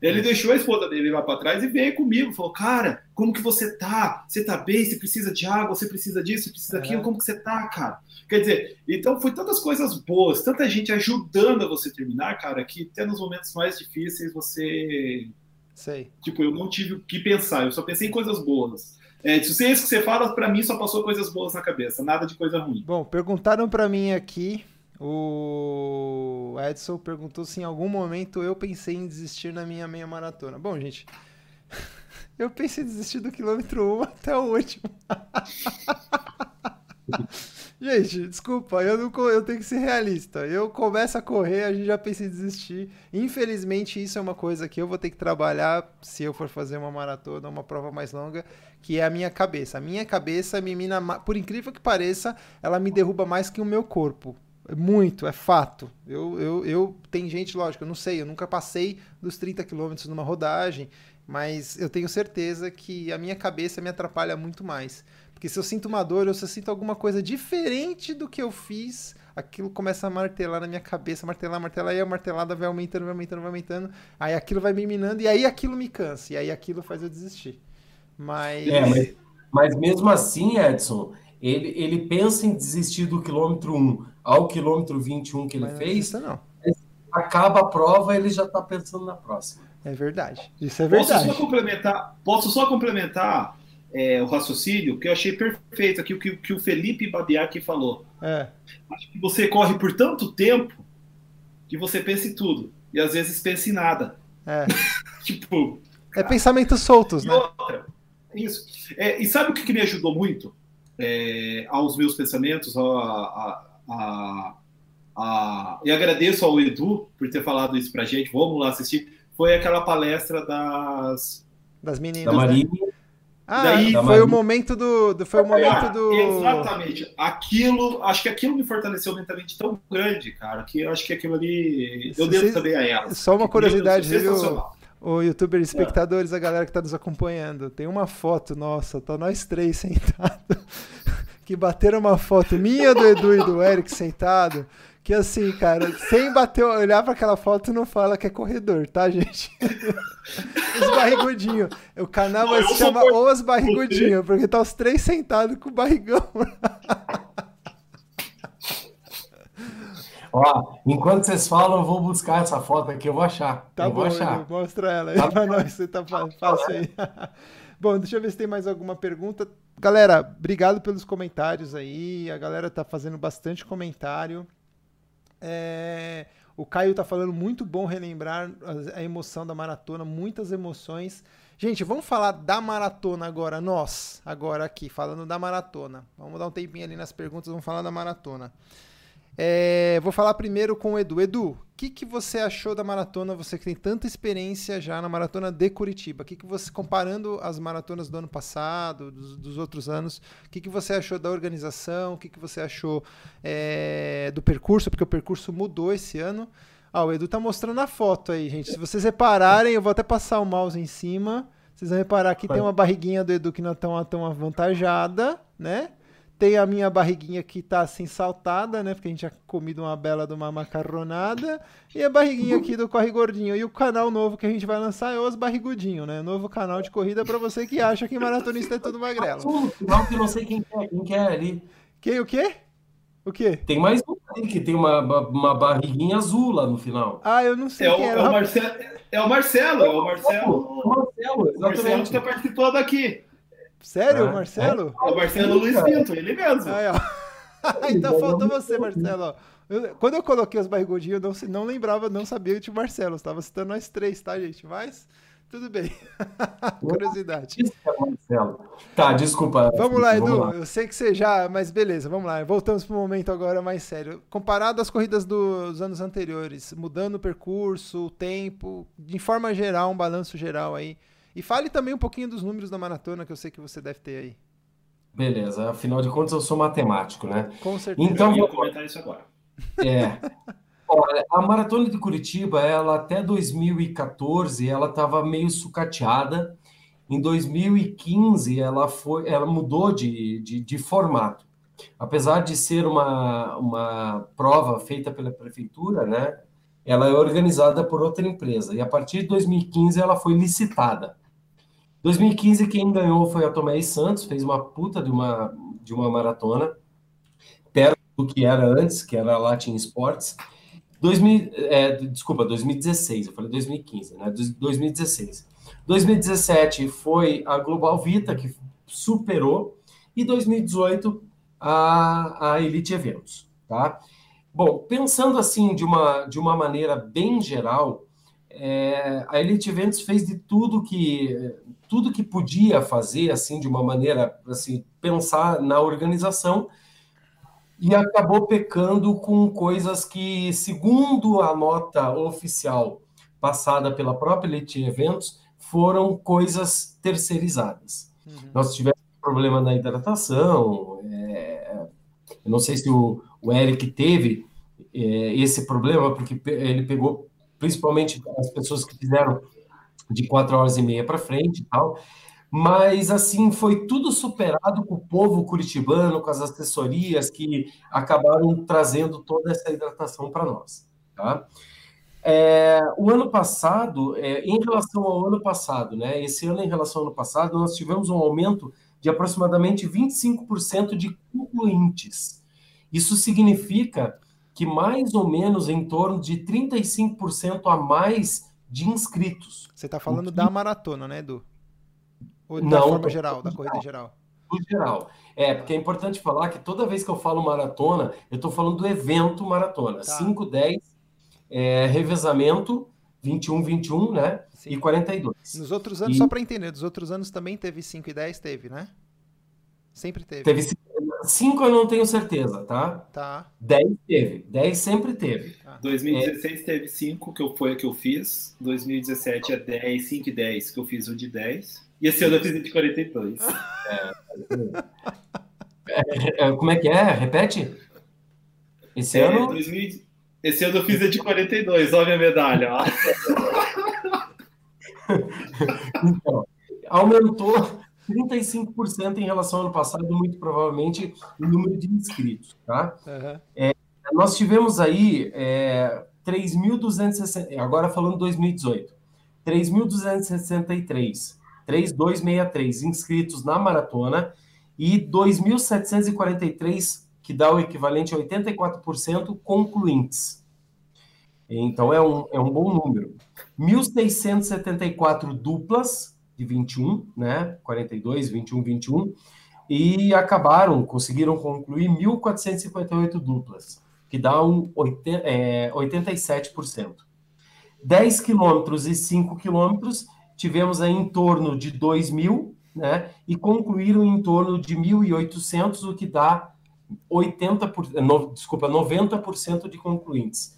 Ele é. deixou a esposa dele lá para trás e veio comigo. Falou, cara, como que você tá? Você tá bem? Você precisa de água? Você precisa disso? Você precisa daquilo? É. Como que você tá, cara? Quer dizer, então foi tantas coisas boas, tanta gente ajudando a você terminar, cara, que até nos momentos mais difíceis você. Sei. Tipo, eu não tive o que pensar, eu só pensei em coisas boas. É, se é isso que você fala, para mim só passou coisas boas na cabeça, nada de coisa ruim. Bom, perguntaram para mim aqui o Edson perguntou se em algum momento eu pensei em desistir na minha meia maratona. Bom, gente, *laughs* eu pensei em desistir do quilômetro 1 até o último. *laughs* gente, desculpa, eu, não, eu tenho que ser realista. Eu começo a correr, a gente já pensa em desistir. Infelizmente, isso é uma coisa que eu vou ter que trabalhar se eu for fazer uma maratona, uma prova mais longa, que é a minha cabeça. A minha cabeça me mina, por incrível que pareça, ela me derruba mais que o meu corpo. Muito, é fato. Eu, eu, eu tem gente, lógico, eu não sei, eu nunca passei dos 30 quilômetros numa rodagem, mas eu tenho certeza que a minha cabeça me atrapalha muito mais. Porque se eu sinto uma dor, ou se eu sinto alguma coisa diferente do que eu fiz, aquilo começa a martelar na minha cabeça, martelar, martelar, e a martelada vai aumentando, vai aumentando, vai aumentando, aí aquilo vai me minando, e aí aquilo me cansa, e aí aquilo faz eu desistir. Mas... É, mas, mas mesmo assim, Edson, ele, ele pensa em desistir do quilômetro 1 ao quilômetro 21 que ele Mas fez. Não, acaba a prova, ele já está pensando na próxima. É verdade. Isso é verdade. Posso só complementar, posso só complementar é, o raciocínio, que eu achei perfeito aqui o que, que o Felipe Babiac falou. É. Acho que você corre por tanto tempo que você pensa em tudo. E às vezes pensa em nada. É. *laughs* tipo. É pensamentos soltos, né? Outra. Isso. É, e sabe o que, que me ajudou muito? é, aos meus pensamentos, a, a, a, a, e agradeço ao Edu por ter falado isso pra gente. Vamos lá assistir. Foi aquela palestra das das meninas. Da Maria. Né? Ah, Daí, foi o momento do, do foi o momento do exatamente. Aquilo, acho que aquilo me fortaleceu mentalmente tão grande, cara, que eu acho que aquilo ali eu devo também a ela. Só uma curiosidade, viu? O youtuber espectadores, a galera que está nos acompanhando, tem uma foto nossa, tá nós três *laughs* sentados, que bateram uma foto minha, do Edu e do Eric sentado, que assim, cara, sem bater, olhar para aquela foto não fala que é corredor, tá, gente? *laughs* os barrigudinhos. O canal vai se chamar Os Barrigudinhos, porque tá os três sentados com o barrigão. *laughs* Ó, enquanto vocês falam, eu vou buscar essa foto aqui, eu vou achar. Tá eu bom, achar. mostra ela aí tá pra nós, você tá fácil aí. *laughs* bom, deixa eu ver se tem mais alguma pergunta. Galera, obrigado pelos comentários aí. A galera tá fazendo bastante comentário. É... O Caio tá falando muito bom relembrar a emoção da maratona, muitas emoções. Gente, vamos falar da maratona agora, nós, agora aqui, falando da maratona. Vamos dar um tempinho ali nas perguntas, vamos falar da maratona. É, vou falar primeiro com o Edu. Edu, o que, que você achou da maratona? Você que tem tanta experiência já na maratona de Curitiba. O que, que você, comparando as maratonas do ano passado, dos, dos outros anos, o que, que você achou da organização? O que, que você achou é, do percurso? Porque o percurso mudou esse ano. Ah, o Edu tá mostrando a foto aí, gente. Se vocês repararem, eu vou até passar o mouse em cima. Vocês vão reparar que tem uma barriguinha do Edu que não é tão, tão avantajada, né? Tem a minha barriguinha que tá assim saltada, né? Porque a gente já comido uma bela de uma macarronada. E a barriguinha aqui do Corre Gordinho. E o canal novo que a gente vai lançar é Os Barrigudinho, né? Novo canal de corrida para você que acha que maratonista é tudo magrelo. Não, que eu não sei quem é, quem que é ali. Quem o quê? O quê? Tem mais um ali que tem uma, uma barriguinha azul lá no final. Ah, eu não sei É o, quem é era. o Marcelo, é o Marcelo, é o Marcelo. O Marcelo, O Marcelo que exatamente. participando aqui. Sério, Ah, Marcelo? É o Marcelo Luiz Pinto, ele mesmo. Aí, ó. *laughs* então faltou você, Marcelo. Eu- quando eu coloquei os barrigudinhos, eu não, não lembrava, não sabia que tinha o Marcelo. Estava citando nós três, tá, gente? Mas tudo bem. *laughs* Curiosidade. É. Tá, desculpa. Vamos lá, Edu. Vamos lá. Eu sei que você já. Mas beleza, vamos lá. Voltamos para o momento agora mais sério. Comparado às corridas dos anos anteriores, mudando o percurso, o tempo, de forma geral, um balanço geral aí. E fale também um pouquinho dos números da maratona que eu sei que você deve ter aí. Beleza, afinal de contas eu sou matemático, né? Com certeza. Então, eu lá. comentar isso agora. É. Olha, a maratona de Curitiba, ela até 2014, ela estava meio sucateada. Em 2015, ela foi, ela mudou de, de, de formato. Apesar de ser uma, uma prova feita pela prefeitura, né? Ela é organizada por outra empresa. E a partir de 2015 ela foi licitada. 2015 quem ganhou foi a Tomé Santos, fez uma puta de uma de uma maratona perto do que era antes, que era a Latin Sports. 2000, é, desculpa, 2016, eu falei 2015, né? 2016. 2017 foi a Global Vita, que superou, e 2018 a, a Elite Eventos, tá? Bom, pensando assim de uma, de uma maneira bem geral, é, a Elite Eventos fez de tudo que tudo que podia fazer assim de uma maneira assim pensar na organização e acabou pecando com coisas que, segundo a nota oficial passada pela própria Elite Eventos, foram coisas terceirizadas. Uhum. Nós tivemos problema na hidratação, é, eu não sei se o, o Eric teve é, esse problema, porque ele pegou principalmente as pessoas que fizeram de quatro horas e meia para frente e tal, mas assim foi tudo superado com o povo curitibano, com as assessorias que acabaram trazendo toda essa hidratação para nós. Tá? É, o ano passado, é, em relação ao ano passado, né? Esse ano em relação ao ano passado, nós tivemos um aumento de aproximadamente 25% de concluintes. Isso significa que mais ou menos em torno de 35% a mais de inscritos. Você tá falando que- da maratona, né, Edu? Ou da Não, forma geral, da corrida geral? no geral. É, porque é importante falar que toda vez que eu falo maratona, eu estou falando do evento maratona. Tá. 5, 10, é, revezamento, 21, 21, né? Sim. E 42. Nos outros anos, E- só para entender, dos outros anos também teve 5 e 10? Teve, né? Sempre teve. Teve 5, eu não tenho certeza, tá? Tá. 10 teve. 10 sempre teve. 2016 teve 5, que eu- foi a que eu fiz. 2017 é 10, 5 e 10, que eu fiz o de 10. E esse ano eu fiz de 42. É, como é que é? Repete? Esse É, ano? 2000 esse ano eu fiz a de 42, olha a minha medalha. Ó. *laughs* Então, aumentou 35% em relação ao ano passado, muito provavelmente o número de inscritos, tá? Aham. Nós tivemos aí é, 3.260, agora falando 2018, 3.263, 3.263 inscritos na maratona e 2.743, que dá o equivalente a 84% concluintes. Então é um, é um bom número. 1.674 duplas de 21, né? 42, 21, 21, e acabaram, conseguiram concluir 1.458 duplas, que dá um 80, é, 87%. 10 quilômetros e 5 quilômetros, tivemos aí em torno de 2 mil, né? E concluíram em torno de 1.800, o que dá 80%, no, desculpa, 90% de concluintes.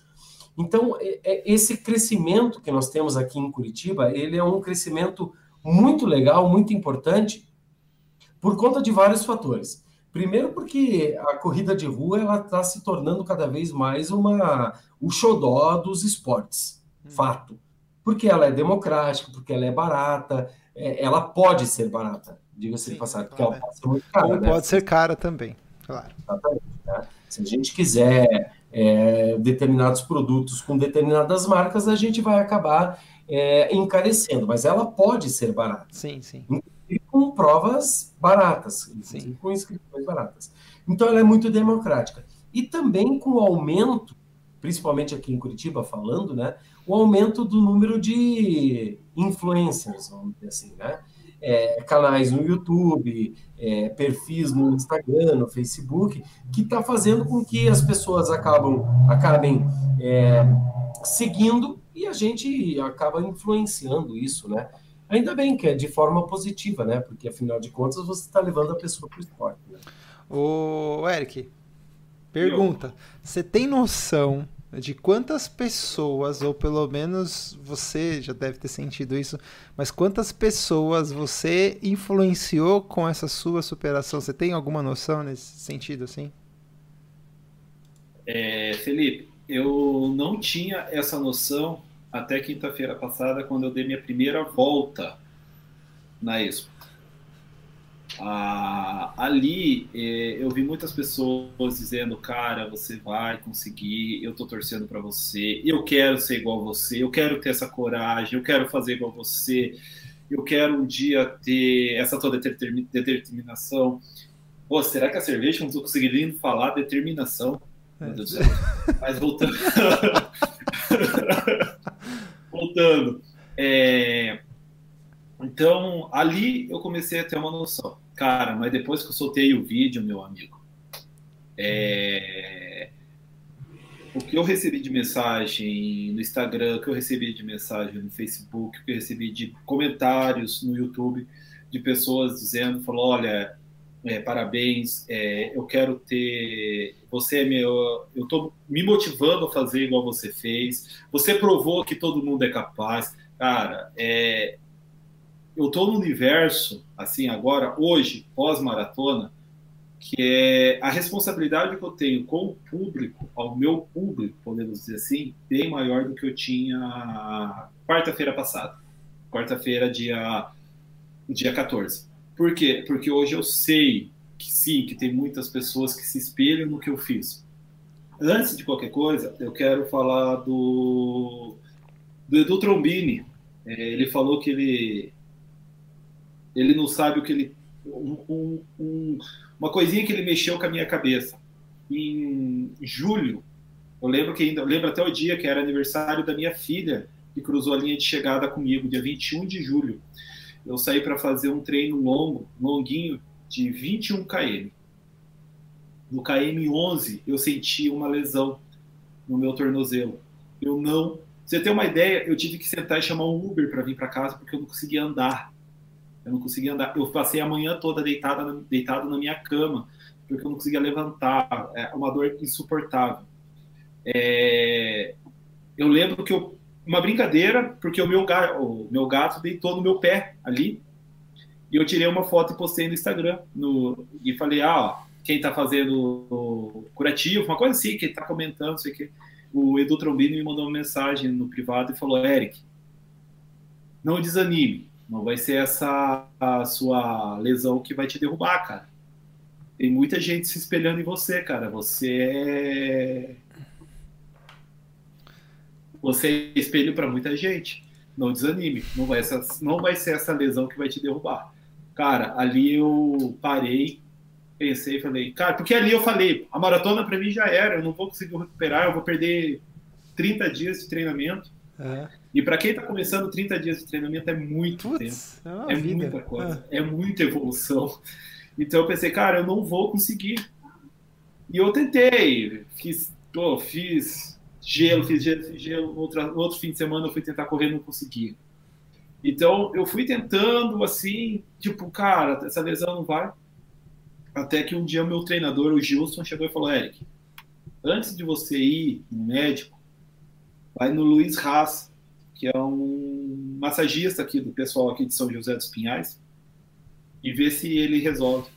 Então, é- é- esse crescimento que nós temos aqui em Curitiba, ele é um crescimento muito legal, muito importante, por conta de vários fatores. Primeiro, porque a corrida de rua ela está se tornando cada vez mais uma o xodó dos esportes, fato. Porque ela é democrática, porque ela é barata, é, ela pode ser barata, diga-se de passagem, porque claro, ela pode ser muito cara, Ou né? pode ser cara também. Claro. Exatamente. Né? Se a gente quiser é, determinados produtos com determinadas marcas, a gente vai acabar é, encarecendo, mas ela pode ser barata. Sim, sim. Com provas baratas, sim. com inscrições baratas. Então ela é muito democrática. E também com o aumento, principalmente aqui em Curitiba falando, né, o aumento do número de influencers, vamos dizer assim, né? É, canais no YouTube, é, perfis no Instagram, no Facebook, que está fazendo com que as pessoas acabam, acabem é, seguindo e a gente acaba influenciando isso, né? Ainda bem que é de forma positiva, né? Porque afinal de contas você está levando a pessoa para o esporte. Né? Ô, Eric, pergunta: você tem noção de quantas pessoas, ou pelo menos você já deve ter sentido isso, mas quantas pessoas você influenciou com essa sua superação? Você tem alguma noção nesse sentido, assim? É, Felipe, eu não tinha essa noção até quinta-feira passada, quando eu dei minha primeira volta na Expo. Ah, ali eh, eu vi muitas pessoas dizendo, cara, você vai conseguir, eu tô torcendo para você, eu quero ser igual a você, eu quero ter essa coragem, eu quero fazer igual a você, eu quero um dia ter essa toda determinação. Pô, será que a cerveja não estou conseguindo falar determinação? É. Mas voltando. *laughs* voltando. É... Então, ali eu comecei a ter uma noção. Cara, mas depois que eu soltei o vídeo, meu amigo, é... o que eu recebi de mensagem no Instagram, o que eu recebi de mensagem no Facebook, o que eu recebi de comentários no YouTube, de pessoas dizendo, falou, olha, é, parabéns, é, eu quero ter, você é meu, eu estou me motivando a fazer igual você fez, você provou que todo mundo é capaz, cara, é, eu estou no universo, assim, agora, hoje, pós-maratona, que é a responsabilidade que eu tenho com o público, ao meu público, podemos dizer assim, bem maior do que eu tinha quarta-feira passada. Quarta-feira, dia, dia 14. Por quê? Porque hoje eu sei que sim, que tem muitas pessoas que se espelham no que eu fiz. Antes de qualquer coisa, eu quero falar do, do Edu Trombini. É, ele falou que ele ele não sabe o que ele. Um, um, uma coisinha que ele mexeu com a minha cabeça. Em julho, eu lembro que ainda, eu lembro até o dia que era aniversário da minha filha, que cruzou a linha de chegada comigo, dia 21 de julho. Eu saí para fazer um treino longo, longuinho, de 21 km. No km 11, eu senti uma lesão no meu tornozelo. Eu não. Você ter uma ideia, eu tive que sentar e chamar um Uber para vir para casa porque eu não conseguia andar. Eu não conseguia andar. Eu passei a manhã toda deitada, deitado na minha cama, porque eu não conseguia levantar. É uma dor insuportável. É... Eu lembro que eu. Uma brincadeira, porque o meu, gato, o meu gato deitou no meu pé ali. E eu tirei uma foto e postei no Instagram. No, e falei, ah, ó, quem tá fazendo curativo, uma coisa assim, que tá comentando, sei que. O Edu Trombini me mandou uma mensagem no privado e falou: Eric, não desanime não vai ser essa a sua lesão que vai te derrubar, cara. Tem muita gente se espelhando em você, cara. Você é. Você é espelho para muita gente. Não desanime. Não vai, essa, não vai ser essa lesão que vai te derrubar. Cara, ali eu parei, pensei, falei, cara, porque ali eu falei, a maratona para mim já era, eu não vou conseguir recuperar, eu vou perder 30 dias de treinamento. É. E para quem está começando, 30 dias de treinamento é muito Puts, tempo. É, é muita coisa. É. é muita evolução. Então eu pensei, cara, eu não vou conseguir. E eu tentei. Fiz, pô, fiz gelo, fiz gelo, fiz gelo. Outra, outro fim de semana eu fui tentar correr não consegui. Então eu fui tentando assim, tipo, cara, essa lesão não vai. Até que um dia o meu treinador, o Gilson, chegou e falou: Eric, antes de você ir no médico, vai no Luiz Haas que é um massagista aqui do pessoal aqui de São José dos Pinhais, e ver se ele resolve.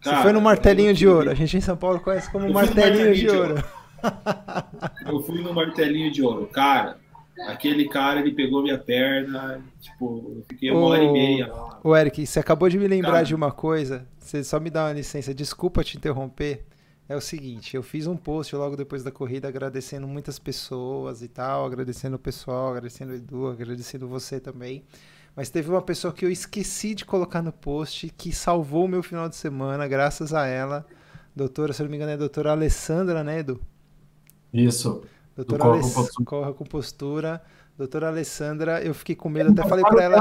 Cara, Você foi no martelinho de ouro. A gente em São Paulo conhece como martelinho, martelinho, de, ouro. *laughs* eu fui no martelinho de ouro. Cara, Aquele cara, ele pegou minha perna, tipo, eu fiquei uma hora e meia lá. Ô, Eric, você acabou de me lembrar cara. de uma coisa. Você só me dá uma licença, desculpa te interromper. É o seguinte, eu fiz um post logo depois da corrida agradecendo muitas pessoas e tal, agradecendo o pessoal, agradecendo o Edu, agradecendo você também. Mas teve uma pessoa que eu esqueci de colocar no post que salvou o meu final de semana, graças a ela. Doutora, se eu não me engano, é a doutora Alessandra, né, Edu? Isso. Doutora Corra com Postura. Corra com Postura. Doutora Alessandra, eu fiquei com medo, até falei para ela.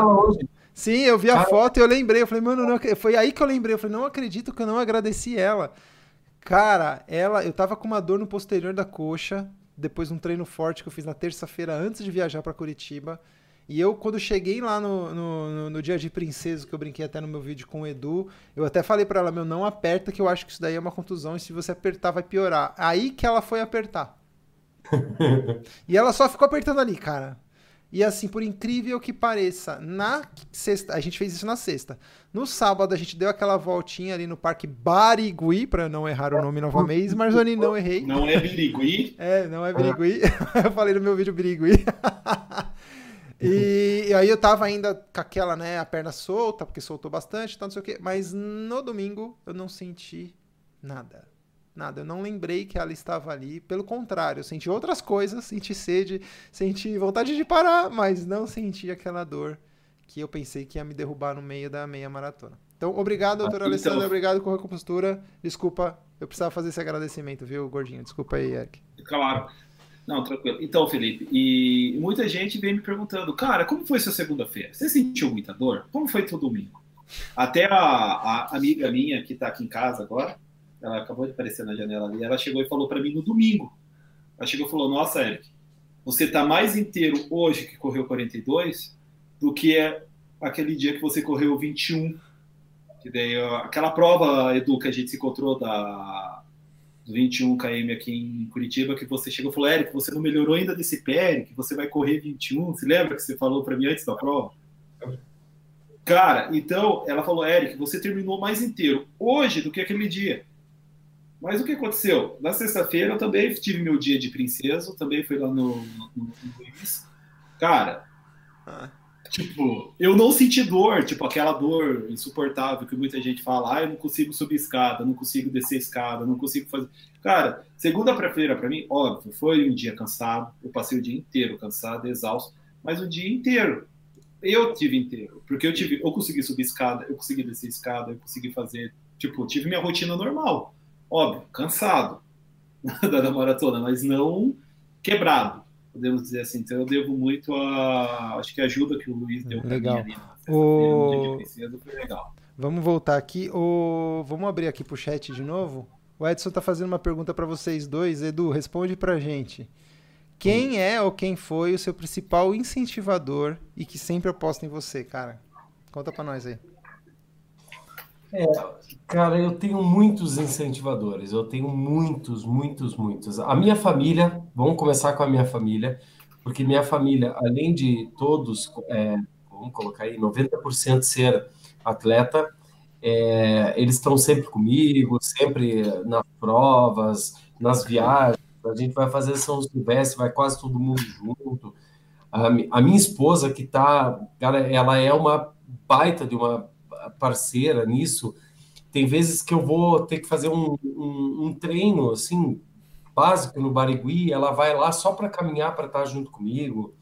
Sim, eu vi a Cara... foto e eu lembrei. Eu falei, mano, não... foi aí que eu lembrei. Eu falei, não acredito que eu não agradeci ela. Cara, ela, eu tava com uma dor no posterior da coxa, depois de um treino forte que eu fiz na terça-feira antes de viajar para Curitiba. E eu, quando cheguei lá no, no, no, dia de princesa, que eu brinquei até no meu vídeo com o Edu, eu até falei para ela, meu, não aperta, que eu acho que isso daí é uma contusão, e se você apertar, vai piorar. Aí que ela foi apertar. *laughs* e ela só ficou apertando ali, cara. E assim, por incrível que pareça, na sexta, a gente fez isso na sexta. No sábado a gente deu aquela voltinha ali no Parque Barigui, para não errar o nome novamente, mas eu não errei. Não é Birigui? É, não é Birigui. *laughs* eu falei no meu vídeo Birigui. *laughs* e, e, aí eu tava ainda com aquela, né, a perna solta, porque soltou bastante, não sei o quê. Mas no domingo eu não senti nada. Nada, eu não lembrei que ela estava ali. Pelo contrário, eu senti outras coisas, senti sede, senti vontade de parar, mas não senti aquela dor que eu pensei que ia me derrubar no meio da meia maratona. Então, obrigado, doutora ah, então... Alessandra, obrigado com a compostura. Desculpa, eu precisava fazer esse agradecimento, viu, gordinho? Desculpa aí, Eric. Claro. Não, tranquilo. Então, Felipe, e muita gente vem me perguntando, cara, como foi sua segunda-feira? Você sentiu muita dor? Como foi teu domingo? Até a, a amiga minha que está aqui em casa agora, ela acabou de aparecer na janela ali, ela chegou e falou para mim no domingo. Ela chegou e falou: Nossa, Eric, você está mais inteiro hoje que correu 42 do que é aquele dia que você correu 21. Que daí, aquela prova, Edu, que a gente se encontrou da 21 km aqui em Curitiba, que você chegou e falou: Eric, você não melhorou ainda desse pé, que você vai correr 21. Se lembra que você falou para mim antes da prova? Cara, então ela falou: Eric, você terminou mais inteiro hoje do que aquele dia. Mas o que aconteceu? Na sexta-feira eu também tive meu dia de princesa, também fui lá no, no, no Luiz. Cara, ah. Tipo, eu não senti dor, tipo aquela dor insuportável que muita gente fala, ah, eu não consigo subir escada, não consigo descer escada, não consigo fazer. Cara, segunda-feira para mim, óbvio, foi um dia cansado, eu passei o dia inteiro cansado, exausto, mas o dia inteiro eu tive inteiro, porque eu tive, eu consegui subir escada, eu consegui descer escada, eu consegui fazer, tipo, tive minha rotina normal óbvio, cansado *laughs* da maratona, mas não quebrado, podemos dizer assim. Então eu devo muito a, acho que a ajuda que o Luiz deu para mim ali. O... foi legal. Vamos voltar aqui, o... vamos abrir aqui para o chat de novo. O Edson está fazendo uma pergunta para vocês dois. Edu, responde para gente. Quem é ou quem foi o seu principal incentivador e que sempre aposta em você, cara? Conta para nós aí. É, cara, eu tenho muitos incentivadores, eu tenho muitos, muitos, muitos. A minha família, vamos começar com a minha família, porque minha família, além de todos, é, vamos colocar aí, 90% ser atleta, é, eles estão sempre comigo, sempre nas provas, nas viagens. A gente vai fazer São Silvestre, vai quase todo mundo junto. A, a minha esposa, que tá, cara, ela é uma baita de uma parceira nisso. Tem vezes que eu vou ter que fazer um, um, um treino assim básico no Barigui, ela vai lá só para caminhar para estar junto comigo.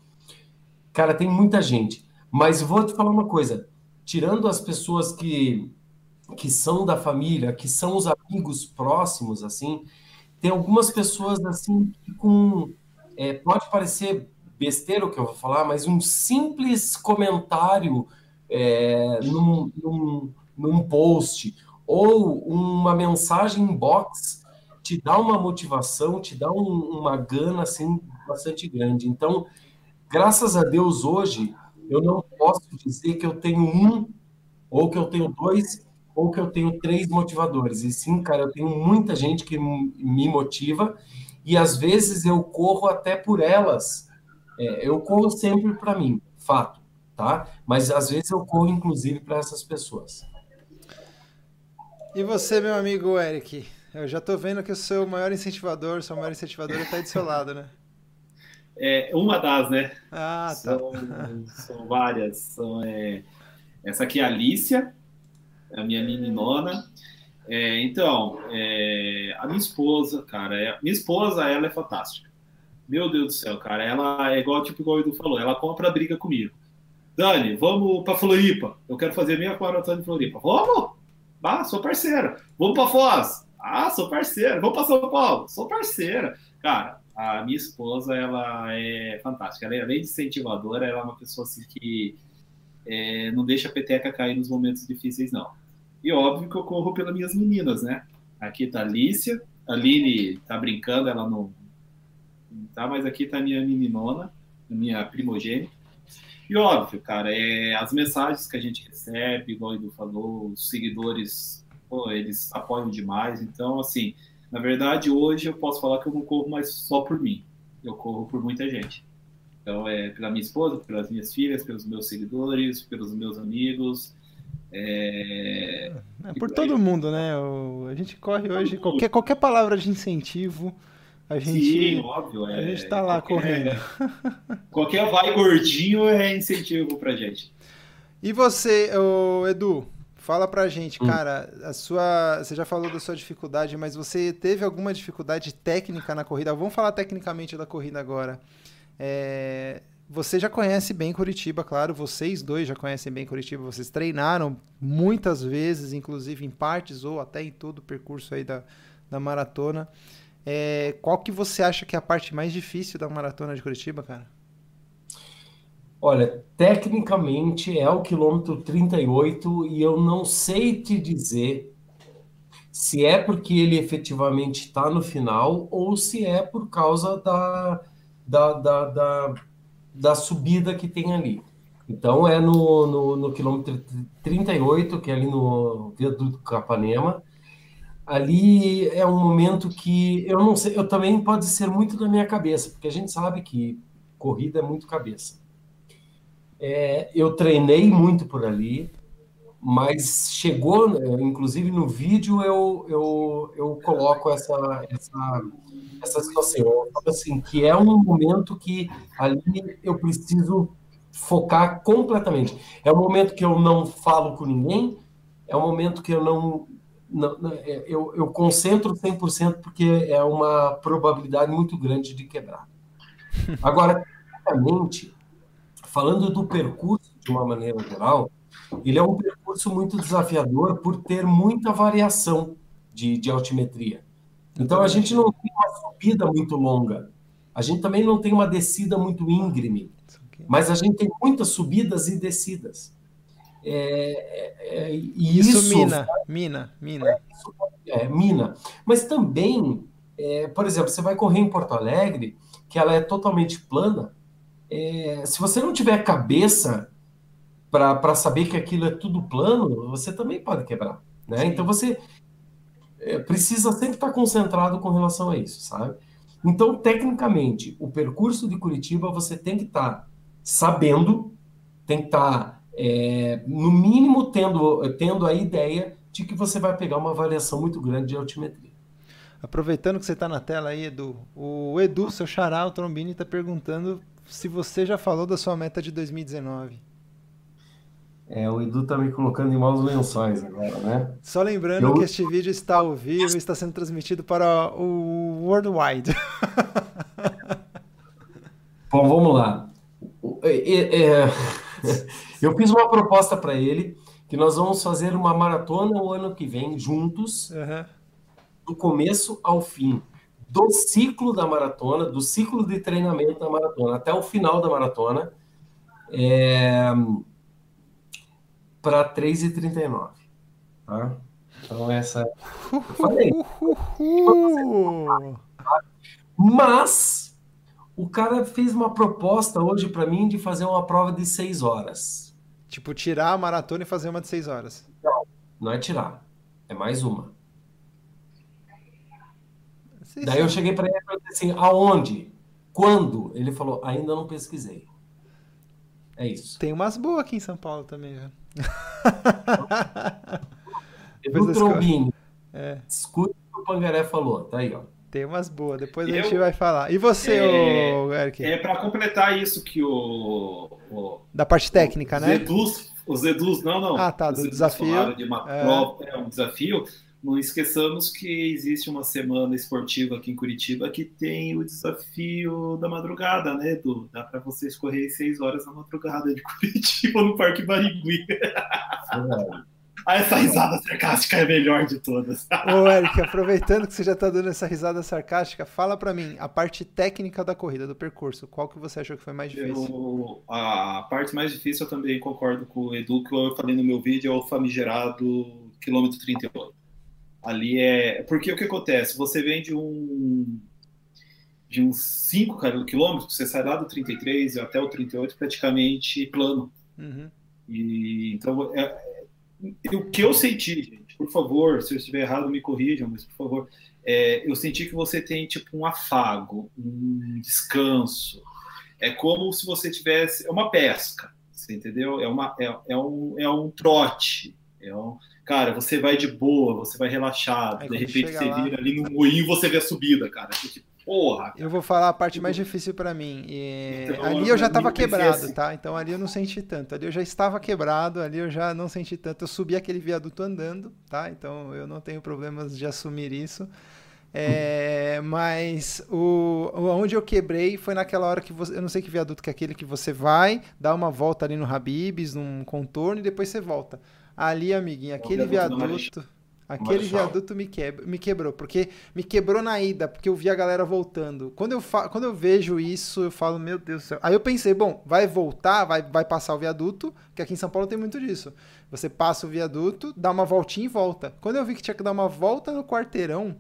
Cara, tem muita gente. Mas vou te falar uma coisa: tirando as pessoas que que são da família, que são os amigos próximos, assim, tem algumas pessoas assim que com é, pode parecer besteira o que eu vou falar, mas um simples comentário é, num, num, num post ou uma mensagem inbox te dá uma motivação, te dá um, uma gana assim bastante grande. Então, graças a Deus hoje eu não posso dizer que eu tenho um ou que eu tenho dois ou que eu tenho três motivadores. E sim, cara, eu tenho muita gente que me motiva e às vezes eu corro até por elas. É, eu corro sempre para mim, fato tá? Mas às vezes eu corro, inclusive, para essas pessoas. E você, meu amigo Eric? Eu já tô vendo que o seu maior incentivador, seu maior incentivador está aí do seu lado, né? É uma das, né? Ah, tá. São, são várias. São, é, essa aqui é a Alicia, a minha meninona. É, então, é, a minha esposa, cara, é, minha esposa, ela é fantástica. Meu Deus do céu, cara, ela é igual, tipo, igual o Edu falou, ela compra briga comigo. Dani, vamos para Floripa. Eu quero fazer minha maratona de Floripa. Vamos? Ah, sou parceira. Vamos para Foz. Ah, sou parceira. Vamos para São Paulo. Sou parceira. Cara, a minha esposa, ela é fantástica. Ela, é, além de incentivadora, ela é uma pessoa assim que é, não deixa a peteca cair nos momentos difíceis, não. E óbvio que eu corro pelas minhas meninas, né? Aqui tá a Alicia. A Aline tá brincando, ela não, tá, mas aqui tá a minha meninona, minha primogênita. E óbvio, cara, é, as mensagens que a gente recebe, igual o Edu falou, os seguidores, pô, eles apoiam demais. Então, assim, na verdade, hoje eu posso falar que eu não corro mais só por mim. Eu corro por muita gente. Então, é pela minha esposa, pelas minhas filhas, pelos meus seguidores, pelos meus amigos. É, é por todo mundo, né? O, a gente corre hoje, qualquer, qualquer palavra de incentivo a gente, Sim, óbvio. É, a gente tá lá qualquer, correndo. *laughs* Qualquer vai gordinho é incentivo pra gente. E você, Edu, fala pra gente, hum. cara, a sua, você já falou da sua dificuldade, mas você teve alguma dificuldade técnica na corrida? Vamos falar tecnicamente da corrida agora. É, você já conhece bem Curitiba, claro, vocês dois já conhecem bem Curitiba, vocês treinaram muitas vezes, inclusive em partes ou até em todo o percurso aí da, da maratona. É, qual que você acha que é a parte mais difícil da maratona de Curitiba, cara? Olha, tecnicamente é o quilômetro 38 e eu não sei te dizer se é porque ele efetivamente está no final ou se é por causa da, da, da, da, da subida que tem ali. Então é no, no, no quilômetro 38, que é ali no viaduto Capanema, ali é um momento que eu não sei, eu também pode ser muito da minha cabeça, porque a gente sabe que corrida é muito cabeça. É, eu treinei muito por ali, mas chegou, inclusive no vídeo eu, eu, eu coloco essa, essa, essa situação, assim, que é um momento que ali eu preciso focar completamente. É um momento que eu não falo com ninguém, é um momento que eu não não, não, é, eu, eu concentro 100% porque é uma probabilidade muito grande de quebrar. *laughs* Agora, tecnicamente, falando do percurso de uma maneira geral, ele é um percurso muito desafiador por ter muita variação de, de altimetria. Então, a gente não tem uma subida muito longa, a gente também não tem uma descida muito íngreme, mas a gente tem muitas subidas e descidas. É, é, é isso, isso, mina, mina, mina. É, é, mina. Mas também, é, por exemplo, você vai correr em Porto Alegre, que ela é totalmente plana. Se você não tiver cabeça para saber que aquilo é tudo plano, você também pode quebrar. Né? Então você precisa sempre estar concentrado com relação a isso, sabe? Então, tecnicamente, o percurso de Curitiba você tem que estar sabendo, tem que estar é, no mínimo tendo, tendo a ideia de que você vai pegar uma variação muito grande de altimetria. Aproveitando que você está na tela aí, Edu, o Edu, seu xará, o Trombini, está perguntando se você já falou da sua meta de 2019. É, o Edu está me colocando em maus lençóis agora, né? Só lembrando Eu... que este vídeo está ao vivo e está sendo transmitido para o Worldwide. *laughs* Bom, vamos lá. É, é, *laughs* eu fiz uma proposta para ele que nós vamos fazer uma maratona o ano que vem juntos, uhum. do começo ao fim, do ciclo da maratona, do ciclo de treinamento da maratona até o final da maratona, é, para 3,39. Tá? Então, essa. Falei. Mas o cara fez uma proposta hoje para mim de fazer uma prova de seis horas. Tipo, tirar a maratona e fazer uma de seis horas. Não, não é tirar. É mais uma. Daí eu cheguei para ele e falei assim: aonde? Quando? Ele falou: ainda não pesquisei. É isso. Tem umas boas aqui em São Paulo também, já. Edu Trombini. É. Escute o que o Pangaré falou. Tá aí, ó. Tem umas boas, depois eu, a gente vai falar. E você, é, Eric? É para completar isso que o, o, Da parte técnica, o, né? Edus, os Edus, não, não. Ah, tá, do desafio. De uma é. prova, é um desafio. Não esqueçamos que existe uma semana esportiva aqui em Curitiba que tem o desafio da madrugada, né, Edu? Dá para vocês correr seis horas na madrugada de *laughs* Curitiba no Parque Barigui. Ah, essa risada sarcástica é a melhor de todas. *laughs* Ô, Eric, aproveitando que você já está dando essa risada sarcástica, fala para mim a parte técnica da corrida, do percurso. Qual que você achou que foi mais difícil? Eu, a parte mais difícil eu também concordo com o Edu, que eu falei no meu vídeo, é o famigerado quilômetro 38. Ali é. Porque o que acontece? Você vem de um. De uns 5 quilômetros, você sai lá do 33 até o 38 praticamente plano. Uhum. E, então, é, o que eu senti, gente, por favor, se eu estiver errado, me corrijam, mas por favor, é, eu senti que você tem tipo um afago, um descanso. É como se você tivesse. É uma pesca, você entendeu? É, uma, é, é, um, é um trote. É um, cara, você vai de boa, você vai relaxado. Aí, de repente você lá... vira ali no moinho e você vê a subida, cara. Tipo, porra. Eu vou falar a parte mais difícil para mim. E... Então, ali eu já estava quebrado, assim. tá? Então ali eu não senti tanto. Ali eu já estava quebrado, ali eu já não senti tanto. Eu subi aquele viaduto andando, tá? Então eu não tenho problemas de assumir isso. É, mas o, onde eu quebrei foi naquela hora que você. Eu não sei que viaduto que é aquele que você vai, dá uma volta ali no Habibs, num contorno, e depois você volta. Ali, amiguinho, aquele viaduto. Aquele viaduto me, quebra, me quebrou, porque me quebrou na ida, porque eu vi a galera voltando. Quando eu, fa quando eu vejo isso, eu falo, meu Deus do céu. Aí eu pensei, bom, vai voltar, vai, vai passar o viaduto, que aqui em São Paulo tem muito disso. Você passa o viaduto, dá uma voltinha e volta. Quando eu vi que tinha que dar uma volta no quarteirão,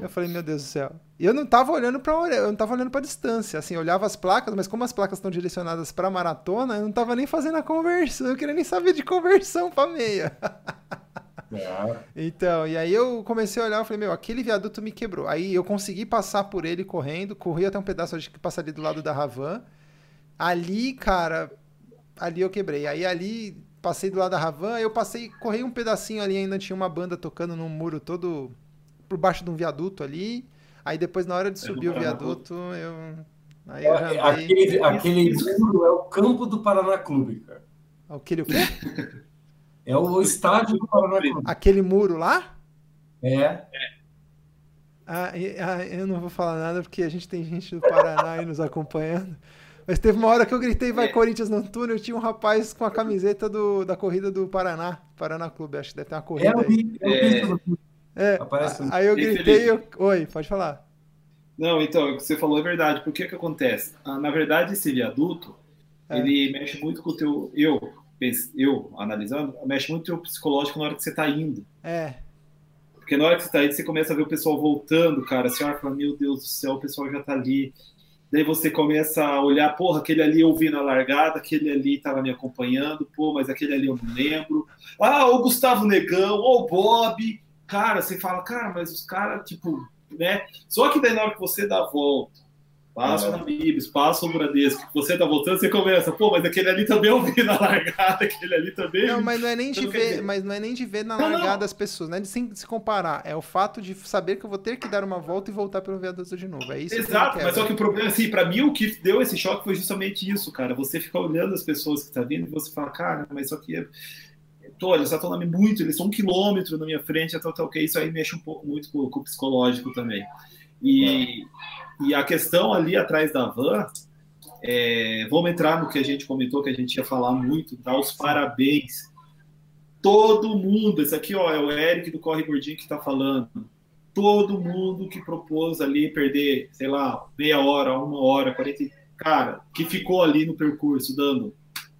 eu falei, meu Deus do céu. E eu não tava olhando para eu não tava olhando para distância, assim, eu olhava as placas, mas como as placas estão direcionadas para maratona, eu não tava nem fazendo a conversão, eu queria nem saber de conversão para meia. *laughs* É. Então, e aí eu comecei a olhar e falei, meu, aquele viaduto me quebrou. Aí eu consegui passar por ele correndo, corri até um pedaço, acho que passaria do lado da Ravan. Ali, cara, ali eu quebrei. Aí ali passei do lado da Ravan, eu passei, corri um pedacinho ali, ainda tinha uma banda tocando num muro todo por baixo de um viaduto ali. Aí depois, na hora de subir o viaduto, eu. Aí eu já andei... Aquele, aquele muro é o campo do Paraná Clube, cara. Aquele o quê? *laughs* É o estádio do Paraná Clube. Aquele muro lá? É. Ah, ah, eu não vou falar nada porque a gente tem gente do Paraná aí nos acompanhando. Mas teve uma hora que eu gritei vai é. Corinthians no túnel, tinha um rapaz com a camiseta do, da corrida do Paraná, Paraná Clube, acho que deve ter uma corrida. É, vi é. é, aí eu gritei, eu... oi, pode falar. Não, então, o que você falou é verdade. Por que que acontece? Ah, na verdade, esse viaduto, é. ele mexe muito com o teu... Eu, eu analisando, mexe muito o psicológico na hora que você está indo. É. Porque na hora que você está indo, você começa a ver o pessoal voltando, cara. Você olha e fala, meu Deus do céu, o pessoal já está ali. Daí você começa a olhar, porra, aquele ali eu vi na largada, aquele ali estava me acompanhando, pô, mas aquele ali eu não lembro. Ah, o Gustavo Negão, ou o Bob. Cara, você fala, cara, mas os caras, tipo, né? Só que daí na hora que você dá a volta, Passa na Bibis, passa o Bradesco. Você tá voltando, você começa, pô, mas aquele ali também eu vi na *laughs* largada, aquele ali também. Não, mas não é nem de ver, mas não é nem de ver na largada não, as pessoas, não é de se comparar. É o fato de saber que eu vou ter que dar uma volta e voltar pelo viaduto de novo. É isso Exato, mas só que o problema, assim, pra mim o que deu esse choque foi justamente isso, cara. Você fica olhando as pessoas que tá vindo e você fala, cara, mas só que. Tô, eles estão muito, eles estão um quilômetro na minha frente, tal, tal, que isso aí mexe um pouco muito com, com o psicológico também. E. É e a questão ali atrás da van, é, vamos entrar no que a gente comentou, que a gente ia falar muito, dar os parabéns. Todo mundo, esse aqui ó, é o Eric do Corre Gordinho que está falando. Todo mundo que propôs ali perder, sei lá, meia hora, uma hora, 40, cara, que ficou ali no percurso, dando,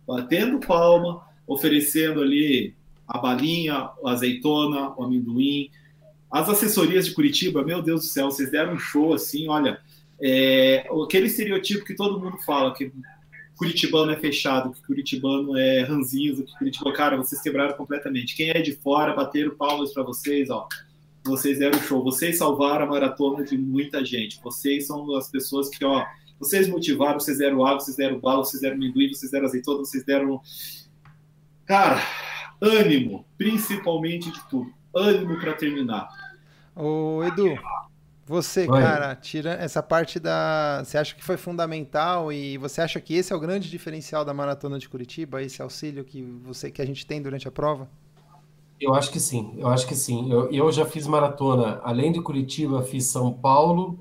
batendo palma, oferecendo ali a balinha, a azeitona, o amendoim, as assessorias de Curitiba, meu Deus do céu, vocês deram um show assim, olha, é, aquele estereotipo que todo mundo fala, que Curitibano é fechado, que Curitibano é ranzinho, que Curitibano, cara, vocês quebraram completamente. Quem é de fora, bateram palmas para vocês, ó. Vocês deram show, vocês salvaram a maratona de muita gente. Vocês são as pessoas que, ó, vocês motivaram, vocês deram água, vocês deram bala, vocês deram amendoim, vocês deram azeitona, vocês deram. Cara, ânimo, principalmente de tudo. Ânimo para terminar. Ô, Edu, Você, Oi. cara, tira essa parte da. Você acha que foi fundamental e você acha que esse é o grande diferencial da maratona de Curitiba, esse auxílio que você que a gente tem durante a prova? Eu acho que sim, eu acho que sim. Eu, eu já fiz maratona, além de Curitiba, fiz São Paulo.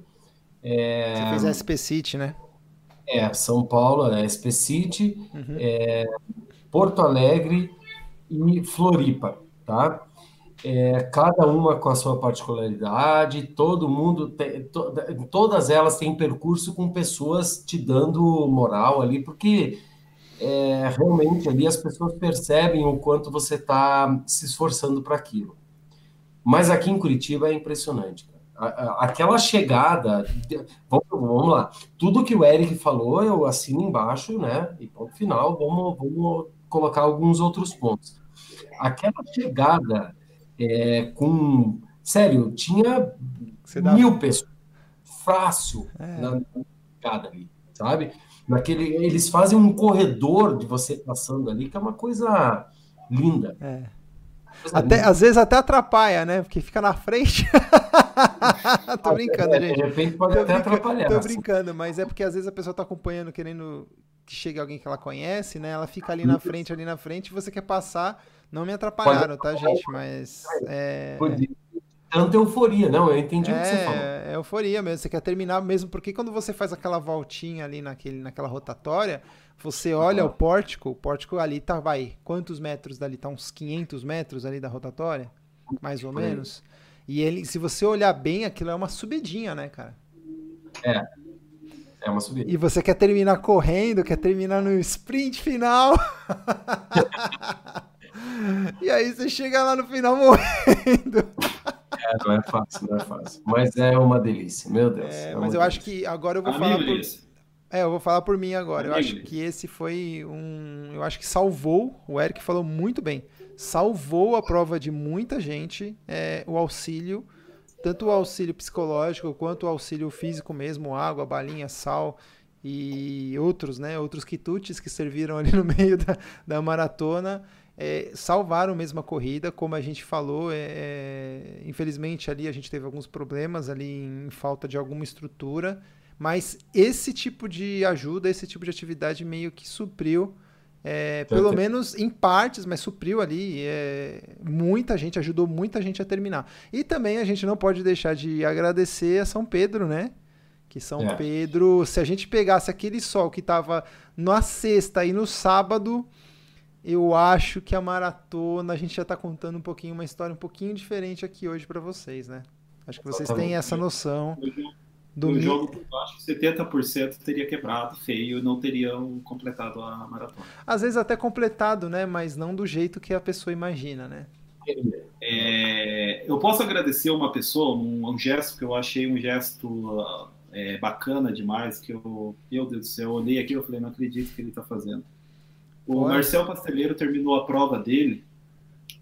É... Você fez a SP City, né? É, São Paulo, a SP City, uhum. é, Porto Alegre e Floripa, tá? É, cada uma com a sua particularidade, todo mundo, tem, to, todas elas têm percurso com pessoas te dando moral ali, porque é, realmente ali as pessoas percebem o quanto você está se esforçando para aquilo. Mas aqui em Curitiba é impressionante. Aquela chegada, vamos, vamos, lá, tudo que o Eric falou eu assino embaixo, né? E ponto final, vamos, vamos colocar alguns outros pontos. Aquela chegada é, com. Sério, tinha mil pessoas. Fácil é. na chegada ali, sabe? Naquele, eles fazem um corredor de você passando ali, que é uma coisa linda. É. Até, às vezes até atrapalha, né? Porque fica na frente. *laughs* tô brincando, é, gente. De repente pode tô até atrapalhar. Tô brincando, mas é porque às vezes a pessoa tá acompanhando, querendo que chegue alguém que ela conhece, né? Ela fica ali na frente, ali na frente, e você quer passar. Não me atrapalharam, tá, gente? Mas. É... Tanta euforia, não, eu entendi é, o que você falou. É euforia mesmo, você quer terminar mesmo, porque quando você faz aquela voltinha ali naquele, naquela rotatória, você olha o pórtico, o pórtico ali tá, vai, quantos metros dali? Tá uns 500 metros ali da rotatória? Mais ou menos. E ele, se você olhar bem, aquilo é uma subidinha, né, cara? É, é uma subida. E você quer terminar correndo, quer terminar no sprint final. *laughs* e aí você chega lá no final morrendo. É, não é fácil, não é fácil. Mas é uma delícia, meu Deus. É, é mas eu delícia. acho que agora eu vou falar por... É, eu vou falar por mim agora. Eu acho que esse foi um. Eu acho que salvou. O Eric falou muito bem. Salvou a prova de muita gente é, o auxílio tanto o auxílio psicológico quanto o auxílio físico mesmo, água, balinha, sal e outros, né, outros quitutes que serviram ali no meio da, da maratona, é, salvaram mesmo a corrida, como a gente falou, é, é, infelizmente ali a gente teve alguns problemas ali em falta de alguma estrutura, mas esse tipo de ajuda, esse tipo de atividade meio que supriu é, pelo menos em partes, mas supriu ali. É, muita gente, ajudou muita gente a terminar. E também a gente não pode deixar de agradecer a São Pedro, né? Que São é. Pedro, se a gente pegasse aquele sol que estava na sexta e no sábado, eu acho que a maratona, a gente já está contando um pouquinho, uma história um pouquinho diferente aqui hoje para vocês, né? Acho que vocês têm essa noção. Do jogo por baixo, 70% teria quebrado feio não teriam completado a maratona. Às vezes até completado, né? Mas não do jeito que a pessoa imagina, né? É, eu posso agradecer uma pessoa, um, um, gesto que eu achei um gesto é, bacana demais, que eu, meu Deus do céu, eu olhei aqui e falei, não acredito que ele está fazendo. O Pode. Marcel Pasteleiro terminou a prova dele,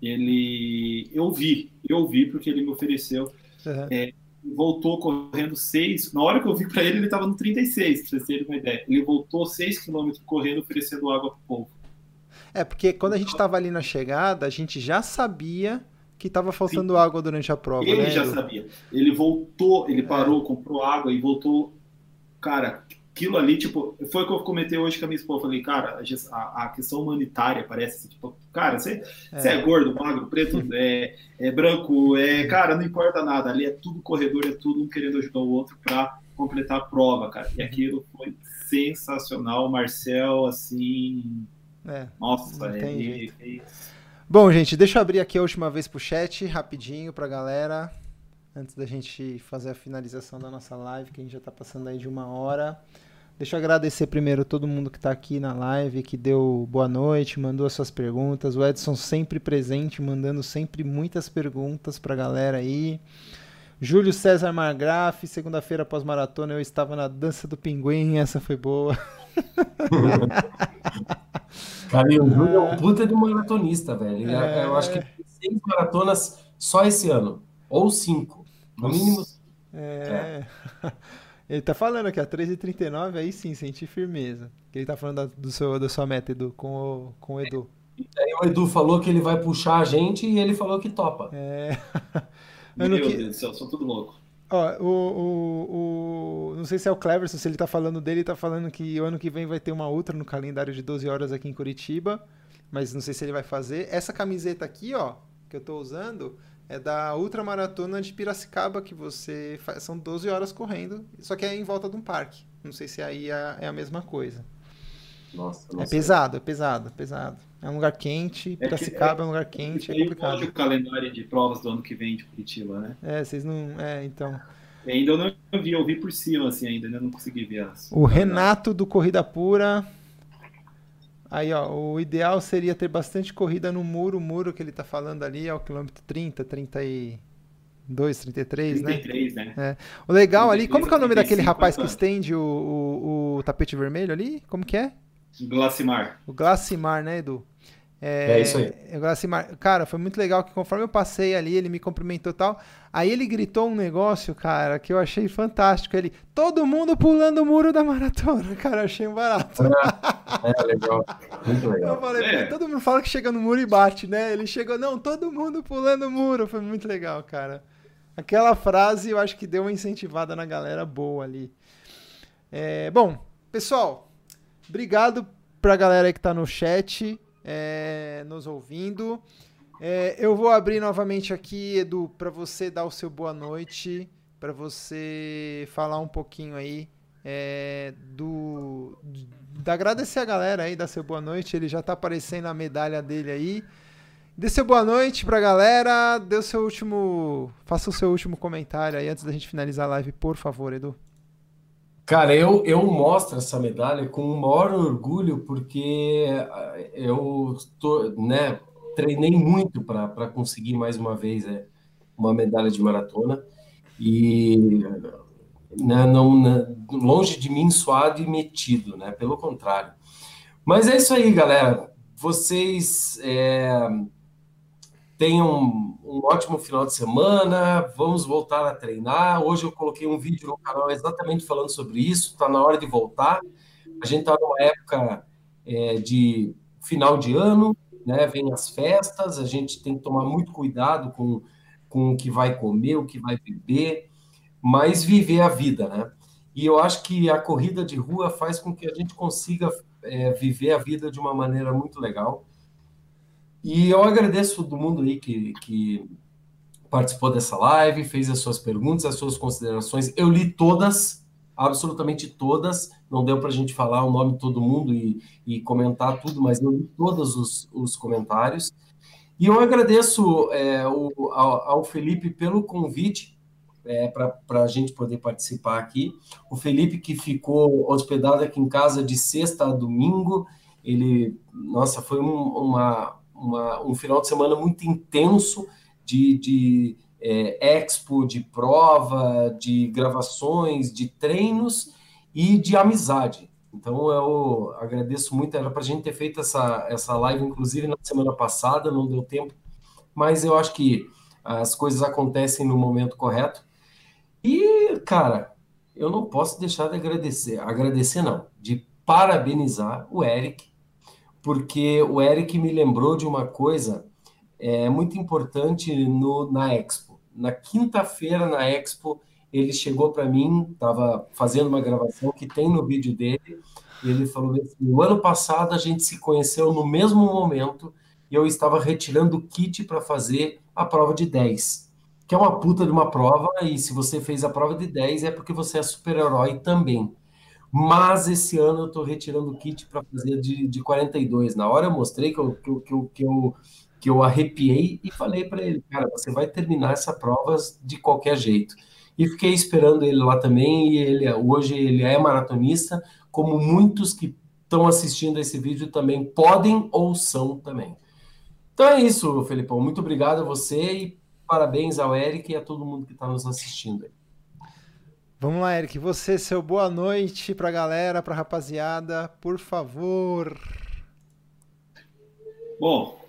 ele, eu vi, eu vi porque ele me ofereceu. Uhum. É, voltou correndo 6. Na hora que eu vi para ele, ele estava no 36, para vocês terem uma ideia. Ele voltou 6 km correndo, oferecendo água para o povo. É, porque quando a gente estava ali na chegada, a gente já sabia que estava faltando Sim. água durante a prova. Ele né? já sabia. Ele voltou, ele parou, é. comprou água e voltou. Cara, aquilo ali, tipo, foi o que eu comentei hoje com a minha esposa. Falei, cara, a, a questão humanitária parece, tipo, cara, você é, é gordo, magro, preto, é, é, branco, é, cara, não importa nada. Ali é tudo corredor, é tudo um querendo ajudar o outro para completar a prova, cara. E aquilo foi sensacional. Marcel, assim. É, nossa, ele fez. Bom, gente, deixa eu abrir aqui a última vez pro chat, rapidinho pra galera antes da gente fazer a finalização da nossa live, que a gente já está passando aí de uma hora. Deixa eu agradecer primeiro todo mundo que está aqui na live, que deu boa noite, mandou as suas perguntas. O Edson sempre presente, mandando sempre muitas perguntas para a galera aí. Júlio César Margraf, segunda-feira após maratona eu estava na dança do pinguim, essa foi boa. *laughs* Cara, o Júlio é um puta de maratonista, velho. É... Eu acho que tem seis maratonas só esse ano, ou cinco. No mínimo. É. é. *laughs* Ele tá falando aqui, a 3h39, aí sim, senti firmeza. Ele tá falando da, do seu, da sua meta, Edu, com o, com o Edu. E aí o Edu falou que ele vai puxar a gente e ele falou que topa. É. *laughs* Meu Deus do céu, sou tudo louco. Ó, o, o, o, não sei se é o Cleverson, se ele tá falando dele, tá falando que o ano que vem vai ter uma ultra no calendário de 12 horas aqui em Curitiba, mas não sei se ele vai fazer. Essa camiseta aqui, ó, que eu tô usando, é da Ultra Maratona de Piracicaba, que você faz, são 12 horas correndo, só que é em volta de um parque. Não sei se aí é, é a mesma coisa. Nossa, é pesado, é pesado, é pesado. É um lugar quente, Piracicaba é, que, é, é um lugar quente, é complicado. o calendário de provas do ano que vem de Curitiba, né? É, vocês não. É, então. ainda eu não vi, eu vi por cima, assim, ainda, ainda não consegui ver as. O Renato do Corrida Pura. Aí, ó, o ideal seria ter bastante corrida no muro. O muro que ele tá falando ali é o quilômetro 30, 32, 33, 33 né? né? É. O legal 33, ali, como que é o nome daquele rapaz que estende o, o, o tapete vermelho ali? Como que é? Glacimar. O Glacimar, né, Edu? É, é, isso aí. É, Glacimar. Cara, foi muito legal que conforme eu passei ali, ele me cumprimentou e tal. Aí ele gritou um negócio, cara, que eu achei fantástico. Ele, todo mundo pulando o muro da maratona. *laughs* Cara, eu achei um barato. É, é legal. Muito legal. Eu falei, é. todo mundo fala que chega no muro e bate, né? Ele chegou, não, todo mundo pulando o muro. Foi muito legal, cara. Aquela frase eu acho que deu uma incentivada na galera boa ali. É, bom, pessoal, Obrigado pra galera que tá no chat, é, nos ouvindo. É, eu vou abrir novamente aqui, Edu, para você dar o seu boa noite, para você falar um pouquinho aí é, do, da agradecer a galera aí, dar seu boa noite. Ele já tá aparecendo a medalha dele aí. Dê seu boa noite pra galera. Dê o seu último. Faça o seu último comentário aí antes da gente finalizar a live, por favor, Edu. Cara, eu, eu mostro essa medalha com o maior orgulho, porque eh, eu tô, né, treinei muito para conseguir mais uma vez é, uma medalha de maratona. E né, não, né, longe de mim suado e metido, né? Pelo contrário. Mas é isso aí, galera. Vocês é, tenham um ótimo final de semana. Vamos voltar a treinar. Hoje eu coloquei um vídeo no canal exatamente falando sobre isso. Está na hora de voltar. A gente está numa época é, de final de ano, né? Vem as festas. A gente tem que tomar muito cuidado com, com o que vai comer, o que vai beber, mas viver a vida, né? E eu acho que a corrida de rua faz com que a gente consiga é, viver a vida de uma maneira muito legal. E eu agradeço todo mundo aí que, que participou dessa live, fez as suas perguntas, as suas considerações. Eu li todas, absolutamente todas. Não deu para a gente falar o nome de todo mundo e, e comentar tudo, mas eu li todos os, os comentários. E eu agradeço é, o, ao, ao, Felipe pelo convite é, para a gente poder participar aqui. O Felipe que ficou hospedado aqui em casa de sexta a domingo. Ele, nossa, foi um, uma, uma, um final de semana muito intenso de, de é, expo, de prova, de gravações, de treinos e de amizade. Então eu agradeço muito, era para a gente ter feito essa, essa live, inclusive na semana passada, não deu tempo, mas eu acho que as coisas acontecem no momento correto. E, cara, eu não posso deixar de agradecer, agradecer não, de parabenizar o Eric porque o Eric me lembrou de uma coisa é, muito importante no, na Expo. Na quinta-feira, na Expo, ele chegou para mim, estava fazendo uma gravação que tem no vídeo dele, e ele falou assim: o ano passado a gente se conheceu no mesmo momento e eu estava retirando o kit para fazer a prova de 10, que é uma puta de uma prova, e se você fez a prova de 10 é porque você é super-herói também. Mas esse ano eu estou retirando o kit para fazer de, de 42. Na hora eu mostrei que eu, que eu, que eu, que eu, que eu arrepiei e falei para ele, cara, você vai terminar essa prova de qualquer jeito. E fiquei esperando ele lá também, e ele hoje ele é maratonista, como muitos que estão assistindo esse vídeo também podem ou são também. Então é isso, Felipão. Muito obrigado a você e parabéns ao Eric e a todo mundo que está nos assistindo. Vamos lá, Eric. Você, seu boa noite pra galera, pra rapaziada, por favor. Bom,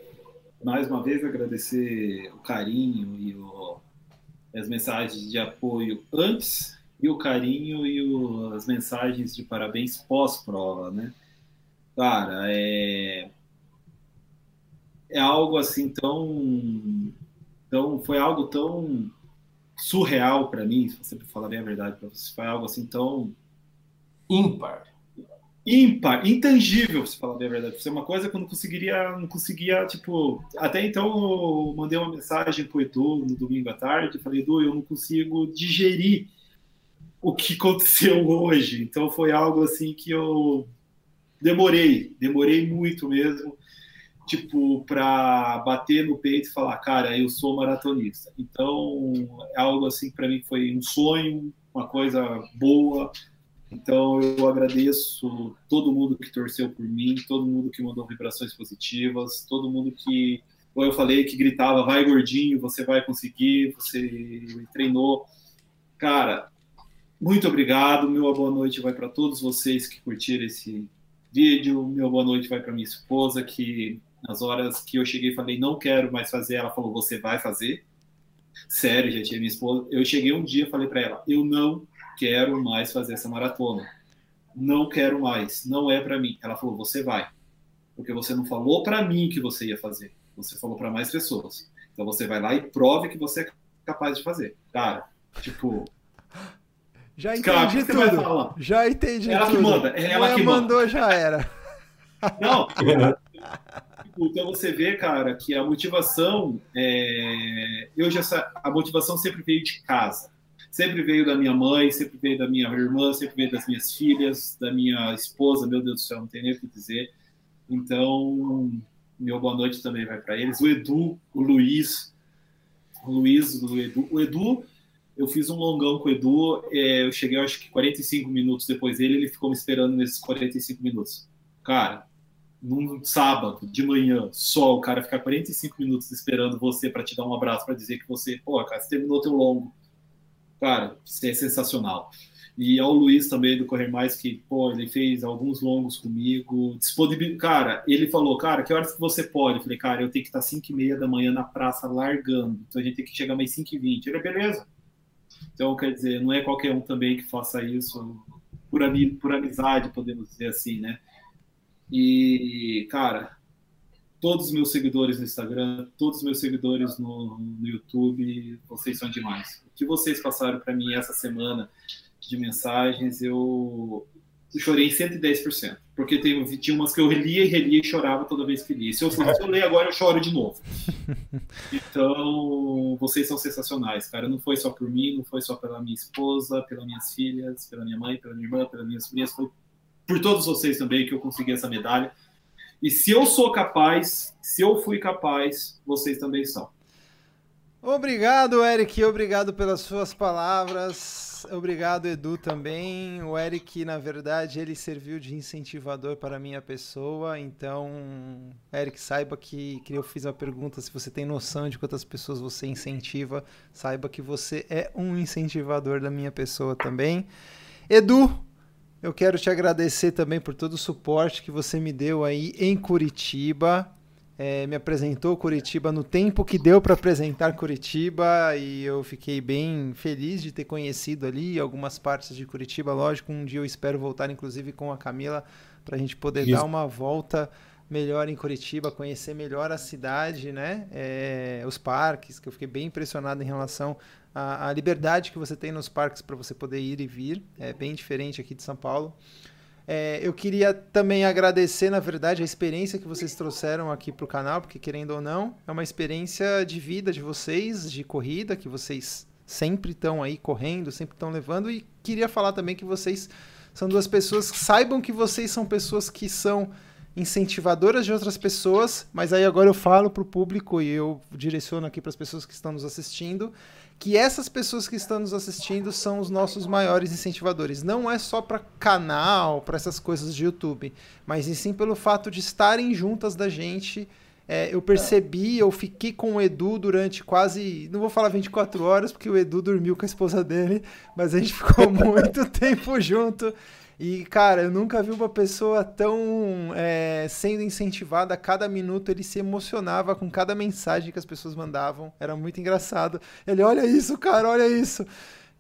mais uma vez agradecer o carinho e o, as mensagens de apoio antes e o carinho e o, as mensagens de parabéns pós-prova, né? Cara, é, é algo assim tão, tão. Foi algo tão surreal para mim, se você falar bem a verdade para você, foi algo assim tão ímpar ímpar, intangível, se falar bem a verdade. Isso é uma coisa que eu não conseguiria, não conseguia, tipo, até então eu mandei uma mensagem pro Edu no domingo à tarde, falei, Edu, eu não consigo digerir o que aconteceu hoje. Então foi algo assim que eu demorei, demorei muito mesmo, tipo, para bater no peito e falar, cara, eu sou maratonista. Então é algo assim para mim foi um sonho, uma coisa boa, então eu agradeço todo mundo que torceu por mim, todo mundo que mandou vibrações positivas, todo mundo que, como eu falei, que gritava, vai gordinho, você vai conseguir, você treinou. Cara, muito obrigado. Meu boa noite vai para todos vocês que curtiram esse vídeo. Meu boa noite vai para minha esposa, que nas horas que eu cheguei falei, não quero mais fazer, ela falou, você vai fazer. Sério, tinha minha esposa. Eu cheguei um dia falei para ela, eu não quero mais fazer essa maratona. Não quero mais, não é para mim. Ela falou: você vai, porque você não falou para mim que você ia fazer, você falou para mais pessoas. Então você vai lá e prove que você é capaz de fazer. Cara, tipo. Já entendi cara, tudo. Já entendi ela tudo. Que manda, é ela, ela que mandou, manda. já era. Não. *laughs* então você vê, cara, que a motivação, é... eu já a motivação sempre veio de casa sempre veio da minha mãe, sempre veio da minha irmã, sempre veio das minhas filhas, da minha esposa, meu Deus do céu, não tem nem o que dizer. Então, meu boa noite também vai para eles. O Edu, o Luiz, o Luiz, o Edu. O Edu, eu fiz um longão com o Edu, é, eu cheguei acho que 45 minutos depois dele, ele ficou me esperando nesses 45 minutos. Cara, num sábado de manhã, só o cara ficar 45 minutos esperando você para te dar um abraço, para dizer que você, pô, cara, você terminou teu longo cara, é sensacional. E ao Luiz também do Correr Mais, que, pô, ele fez alguns longos comigo. Disponibil... Cara, ele falou, cara, que horas que você pode? Eu falei, cara, eu tenho que estar 5 e meia da manhã na praça largando. Então a gente tem que chegar mais 5 e 20. Ele, beleza. Então, quer dizer, não é qualquer um também que faça isso por, por amizade, podemos dizer assim, né? E, cara, todos os meus seguidores no Instagram, todos os meus seguidores no, no YouTube, vocês são demais. O que vocês passaram para mim essa semana de mensagens, eu, chorei 110%. Porque tem, tinha umas que eu relia e relia e chorava toda vez que lia. Se eu, se eu ler agora, eu choro de novo. *laughs* Então, vocês são sensacionais, cara. Não foi só por mim, não foi só pela minha esposa, pelas minhas filhas, pela minha mãe, pela minha irmã, pelas minhas filhas, foi por todos vocês também que eu consegui essa medalha. E se eu sou capaz, se eu fui capaz, vocês também são. Obrigado, Eric. Obrigado pelas suas palavras. Obrigado, Edu, também. O Eric, na verdade, ele serviu de incentivador para a minha pessoa. Então, Eric, saiba que, que eu fiz a pergunta se você tem noção de quantas pessoas você incentiva. Saiba que você é um incentivador da minha pessoa também. Edu, eu quero te agradecer também por todo o suporte que você me deu aí em Curitiba. É, me apresentou Curitiba no tempo que deu para apresentar Curitiba e eu fiquei bem feliz de ter conhecido ali algumas partes de Curitiba. Lógico, um dia eu espero voltar, inclusive, com a Camila, para a gente poder Isso. dar uma volta melhor em Curitiba, conhecer melhor a cidade, né? É, os parques, que eu fiquei bem impressionado em relação à, à liberdade que você tem nos parques para você poder ir e vir. É bem diferente aqui de São Paulo. É, eu queria também agradecer, na verdade, a experiência que vocês trouxeram aqui para o canal, porque querendo ou não, é uma experiência de vida de vocês, de corrida, que vocês sempre estão aí correndo, sempre estão levando. E queria falar também que vocês são duas pessoas, saibam que vocês são pessoas que são incentivadoras de outras pessoas, mas aí agora eu falo para o público e eu direciono aqui para as pessoas que estão nos assistindo, que essas pessoas que estão nos assistindo são os nossos maiores incentivadores. Não é só para canal, para essas coisas de YouTube, mas e sim pelo fato de estarem juntas da gente. É, eu percebi, eu fiquei com o Edu durante quase, não vou falar 24 horas, porque o Edu dormiu com a esposa dele, mas a gente ficou *laughs* muito tempo junto. E, cara, eu nunca vi uma pessoa tão é, sendo incentivada a cada minuto. Ele se emocionava com cada mensagem que as pessoas mandavam. Era muito engraçado. Ele, olha isso, cara, olha isso.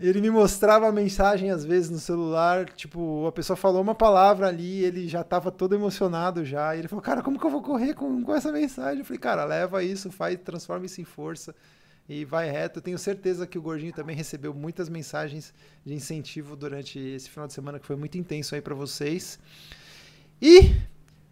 Ele me mostrava a mensagem às vezes no celular, tipo, a pessoa falou uma palavra ali, ele já tava todo emocionado já. Ele falou, cara, como que eu vou correr com, com essa mensagem? Eu falei, cara, leva isso, faz, transforma isso em força. E vai reto. Eu tenho certeza que o Gordinho também recebeu muitas mensagens de incentivo durante esse final de semana que foi muito intenso aí para vocês. E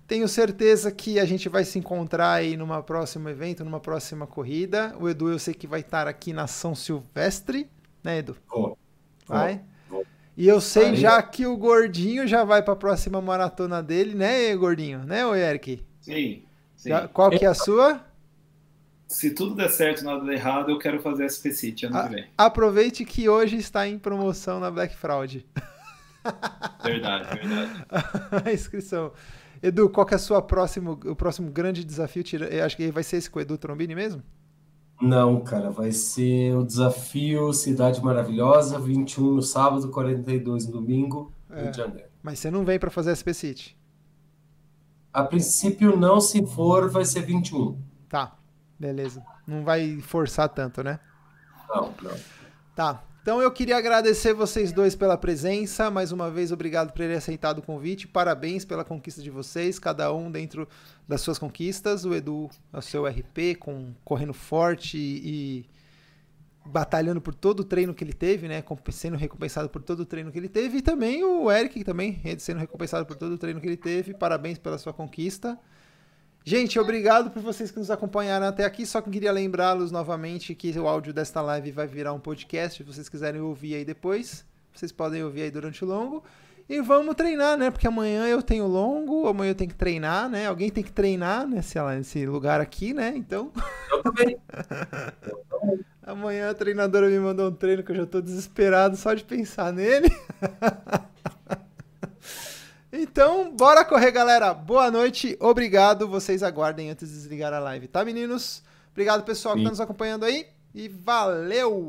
tenho certeza que a gente vai se encontrar aí numa próximo evento, numa próxima corrida. O Edu eu sei que vai estar aqui na São Silvestre, né, Edu? Vou. Vai? Vou. E eu sei Aí. já que o Gordinho já vai para a próxima maratona dele, né, Gordinho? Né, ô Eric? Sim. sim. Já- qual que é a sua? Se tudo der certo e nada der errado, eu quero fazer SP City ano Ah. que vem. Aproveite que hoje está em promoção na Black Fraud. *laughs* Verdade, verdade. *laughs* a inscrição. Edu, qual que é a sua próximo, o próximo grande desafio? Tira- Eu acho que vai ser esse com o Edu Trombini mesmo? Não, cara, vai ser o desafio Cidade Maravilhosa, 21 no sábado, 42 no domingo, É. Rio de Janeiro. Mas você não vem para fazer SP City. A princípio, não, se for, vai ser 21. Tá, beleza. Não vai forçar tanto, né? Não, não. Tá. Então eu queria agradecer vocês dois pela presença. Mais uma vez, obrigado por terem aceitado o convite. Parabéns pela conquista de vocês, cada um dentro das suas conquistas. O Edu, o seu RP, com, correndo forte e, batalhando por todo o treino que ele teve, né? Sendo recompensado por todo o treino que ele teve. E também o Eric, também sendo recompensado por todo o treino que ele teve. Parabéns pela sua conquista. Gente, obrigado por vocês que nos acompanharam até aqui. Só que queria lembrá-los novamente que o áudio desta live vai virar um podcast. Se vocês quiserem ouvir aí depois, vocês podem ouvir aí durante o longo. E vamos treinar, né? Porque amanhã eu tenho longo, amanhã eu tenho que treinar, né? Alguém tem que treinar nesse, nesse lugar aqui, né? Então, Eu também. *laughs* amanhã a treinadora me mandou um treino que eu já tô desesperado só de pensar nele. *laughs* Então, bora correr, galera. Boa noite, obrigado. Vocês aguardem antes de desligar a live, tá, meninos? Obrigado, pessoal, que Sim. tá nos acompanhando aí. E valeu!